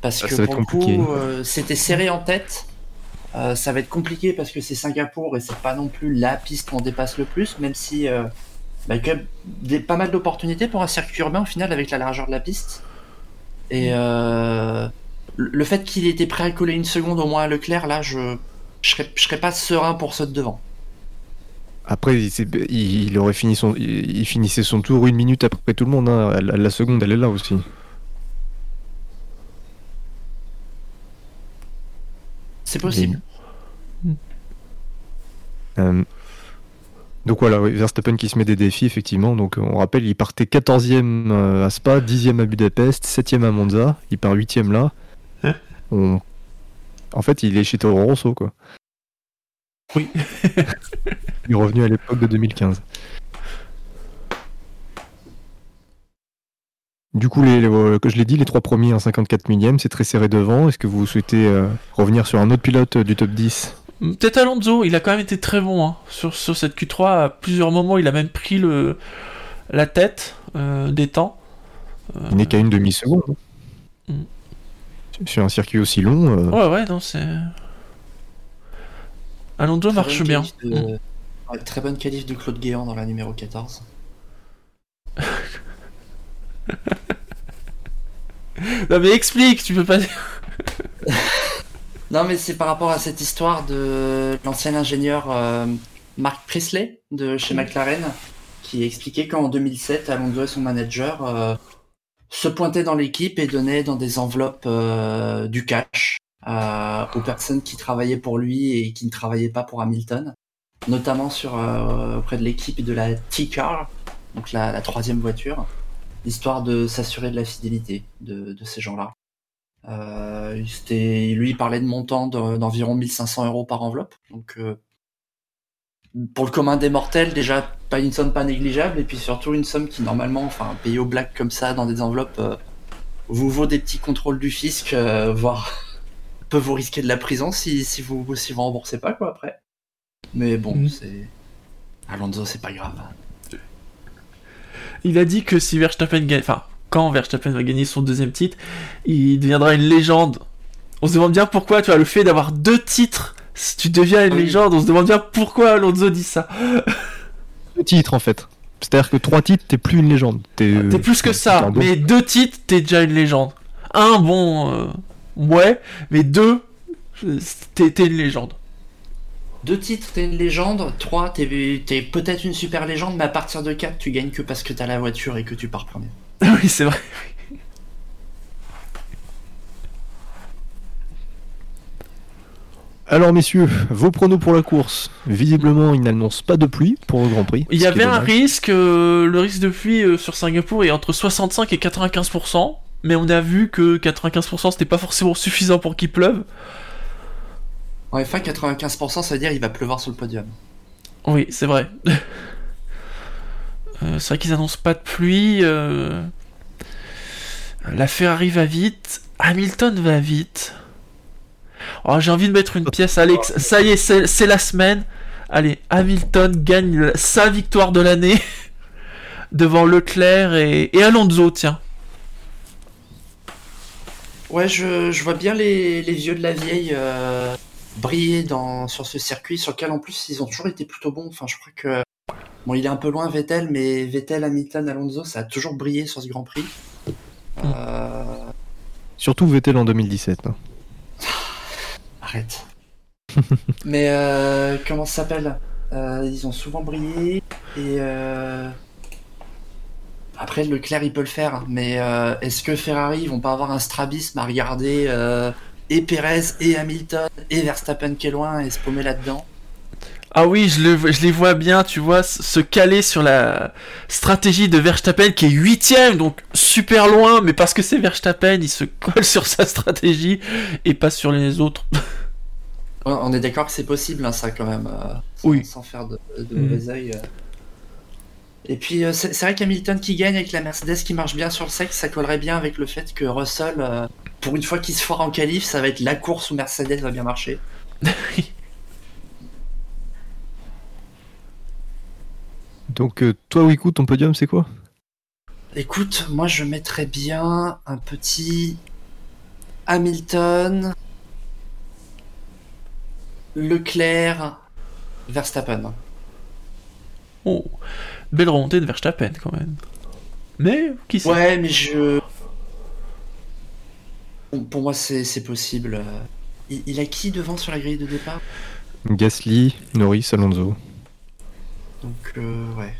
Parce que pour le coup, euh, c'était serré en tête. Euh, ça va être compliqué parce que c'est Singapour et c'est pas non plus la piste qu'on dépasse le plus, même si euh, bah, il y a des, pas mal d'opportunités pour un circuit urbain au final avec la largeur de la piste. Et euh, le fait qu'il était prêt à coller une seconde au moins à Leclerc, là, je je serais, pas serein pour ce devant. Après, il, aurait fini son, il, finissait son tour une minute après tout le monde. Hein. La, seconde, elle est là aussi. C'est possible. Euh, donc voilà, Verstappen qui se met des défis, effectivement. Donc on rappelle, il partait 14e euh, à Spa, 10e à Budapest, 7e à Monza, il part 8e là. En fait, il est chez Toro Rosso, quoi. Oui. il est revenu à l'époque de 2015. Du coup, les, que je l'ai dit, les trois premiers en 54 millième, c'est très serré devant. Est-ce que vous souhaitez euh, revenir sur un autre pilote du top 10 Peut-être Alonso, il a quand même été très bon hein. sur, cette Q3. À plusieurs moments, il a même pris le, la tête euh, des temps. Il n'est qu'à une demi-seconde. Mm. Sur un circuit aussi long. Euh, ouais, ouais, non, c'est. Alonso marche bien. Mm. très bonne qualif de Claude Guéant dans la numéro 14. non, mais explique, tu peux pas. non, mais c'est par rapport à cette histoire de l'ancien ingénieur euh, Mark Priestley de chez McLaren qui expliquait qu'en 2007, Alonso et son manager. Euh, se pointait dans l'équipe et donnait dans des enveloppes euh, du cash aux personnes qui travaillaient pour lui et qui ne travaillaient pas pour Hamilton, notamment auprès de l'équipe de la T-Car, donc la, troisième voiture, histoire de s'assurer de la fidélité de, ces gens-là. lui il parlait de montant d'environ 1500 euros par enveloppe, donc pour le commun des mortels, déjà pas une somme pas négligeable, et puis surtout une somme qui normalement, enfin, payée au black comme ça dans des enveloppes, euh, vous vaut des petits contrôles du fisc, euh, voire peut vous risquer de la prison si, si vous si vous remboursez pas quoi après. Mais bon, Mhm. c'est Alonso, c'est pas grave. Il a dit que si Verstappen gagne, enfin, quand Verstappen va gagner son deuxième titre, il deviendra une légende. On se demande bien pourquoi, tu vois, le fait d'avoir deux titres, si tu deviens une légende, on se demande bien pourquoi Alonso dit ça. Deux titres en fait. C'est-à-dire que trois titres, t'es plus une légende. T'es T'es plus que ça, mais deux titres, t'es déjà une légende. Un, bon, euh, ouais, mais deux, euh, t'es une légende. Deux titres, t'es une légende. Trois, t'es t'es peut-être une super légende, mais à partir de quatre, tu gagnes que parce que t'as la voiture et que tu pars premier. oui, c'est vrai. Alors messieurs, vos pronos pour la course. Visiblement, ils n'annoncent pas de pluie pour le Grand Prix. Il y avait un risque, euh, le risque de pluie euh, sur Singapour est entre 65 et 95%, mais on a vu que 95% c'était pas forcément suffisant pour qu'il pleuve. En F1, 95%, ça veut dire il va pleuvoir sur le podium. Oui, c'est vrai. Euh, c'est vrai qu'ils annoncent pas de pluie. euh, La Ferrari va vite. Hamilton va vite. Oh, j'ai envie de mettre une pièce, Alex. Ça y est, c'est la semaine. Allez, Hamilton gagne sa victoire de l'année devant Leclerc et, et Alonso, tiens. Ouais, je, je vois bien les, les vieux de la vieille euh, briller dans, sur ce circuit, sur lequel en plus ils ont toujours été plutôt bons. Enfin, je crois que. Bon, il est un peu loin Vettel, mais Vettel, Hamilton, Alonso, ça a toujours brillé sur ce Grand Prix. Euh, Surtout Vettel en 2017. hein. Arrête. mais euh, comment ça s'appelle? Euh, Ils ont souvent brillé et. Euh... Après, Leclerc, il peut le faire, hein, mais euh, est-ce que Ferrari ils vont pas avoir un strabisme à regarder euh, et Perez et Hamilton et Verstappen qui est loin et se paumer là-dedans Ah oui, je, le, je les vois bien, tu vois, se caler sur la stratégie de Verstappen qui est huitième, donc super loin, mais parce que c'est Verstappen, il se colle sur sa stratégie et pas sur les autres. On est d'accord que c'est possible, hein, ça, quand même. euh, sans, Oui. sans faire de, de Mhm. mauvais oeil. euh. Et puis, euh, c'est vrai qu'Hamilton qui gagne avec la Mercedes qui marche bien sur le sec, ça collerait bien avec le fait que Russell, pour une fois qu'il se foire en qualif, ça va être la course où Mercedes va bien marcher. Donc euh, toi, Wiku, ton podium, c'est quoi? Écoute, moi je mettrais bien un petit Hamilton, Leclerc, Verstappen. Oh, belle remontée de Verstappen quand même. Mais, qui sait? Ouais, mais je. Pour moi, c'est possible. Il, il a qui devant sur la grille de départ? Gasly, Norris, Alonso. Donc, euh, ouais.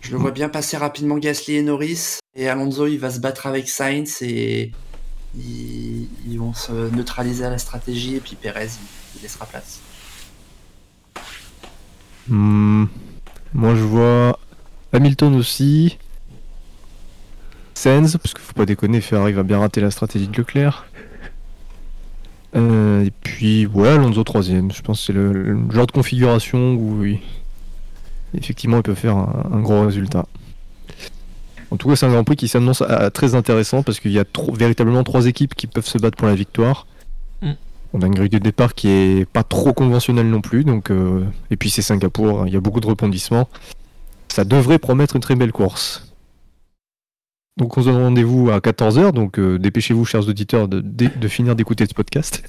Je le vois bien passer rapidement Gasly et Norris. Et Alonso, il va se battre avec Sainz et. Ils, ils vont se neutraliser à la stratégie. Et puis Perez, il, il laissera place. Hmm, moi, je vois Hamilton aussi. Sainz, parce qu'il faut pas déconner, Ferrari va bien rater la stratégie de Leclerc. Euh, et puis, ouais, Alonso troisième. Je pense que c'est le, le genre de configuration où, oui, effectivement, il peut faire un, un gros résultat. En tout cas, c'est un Grand Prix qui s'annonce très intéressant parce qu'il y a trop- véritablement trois équipes qui peuvent se battre pour la victoire. Mm. On a une grille de départ qui est pas trop conventionnelle non plus, donc euh, et puis c'est Singapour, hein, il y a beaucoup de rebondissements. Ça devrait promettre une très belle course. Donc on se donne rendez-vous à 14h, donc euh, dépêchez-vous chers auditeurs de, de- de finir d'écouter ce podcast.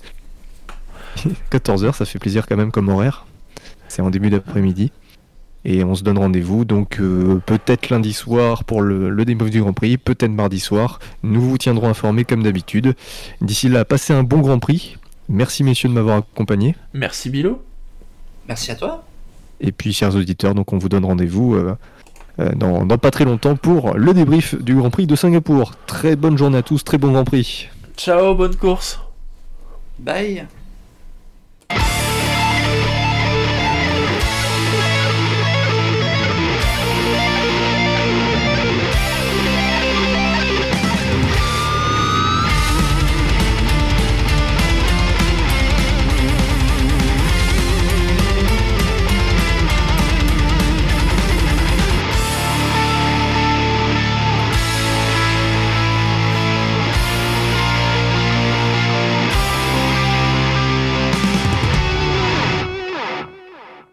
14h, ça fait plaisir quand même comme horaire. C'est en début d'après-midi. Et on se donne rendez-vous donc euh, peut-être lundi soir pour le, le débrief du Grand Prix, peut-être mardi soir. Nous vous tiendrons informés comme d'habitude. D'ici là, passez un bon Grand Prix. Merci messieurs de m'avoir accompagné. Merci Bilo. Merci à toi. Et puis, chers auditeurs, donc on vous donne rendez-vous euh, euh, dans, dans pas très longtemps pour le débrief du Grand Prix de Singapour. Très bonne journée à tous, très bon Grand Prix. Ciao, bonne course. Bye.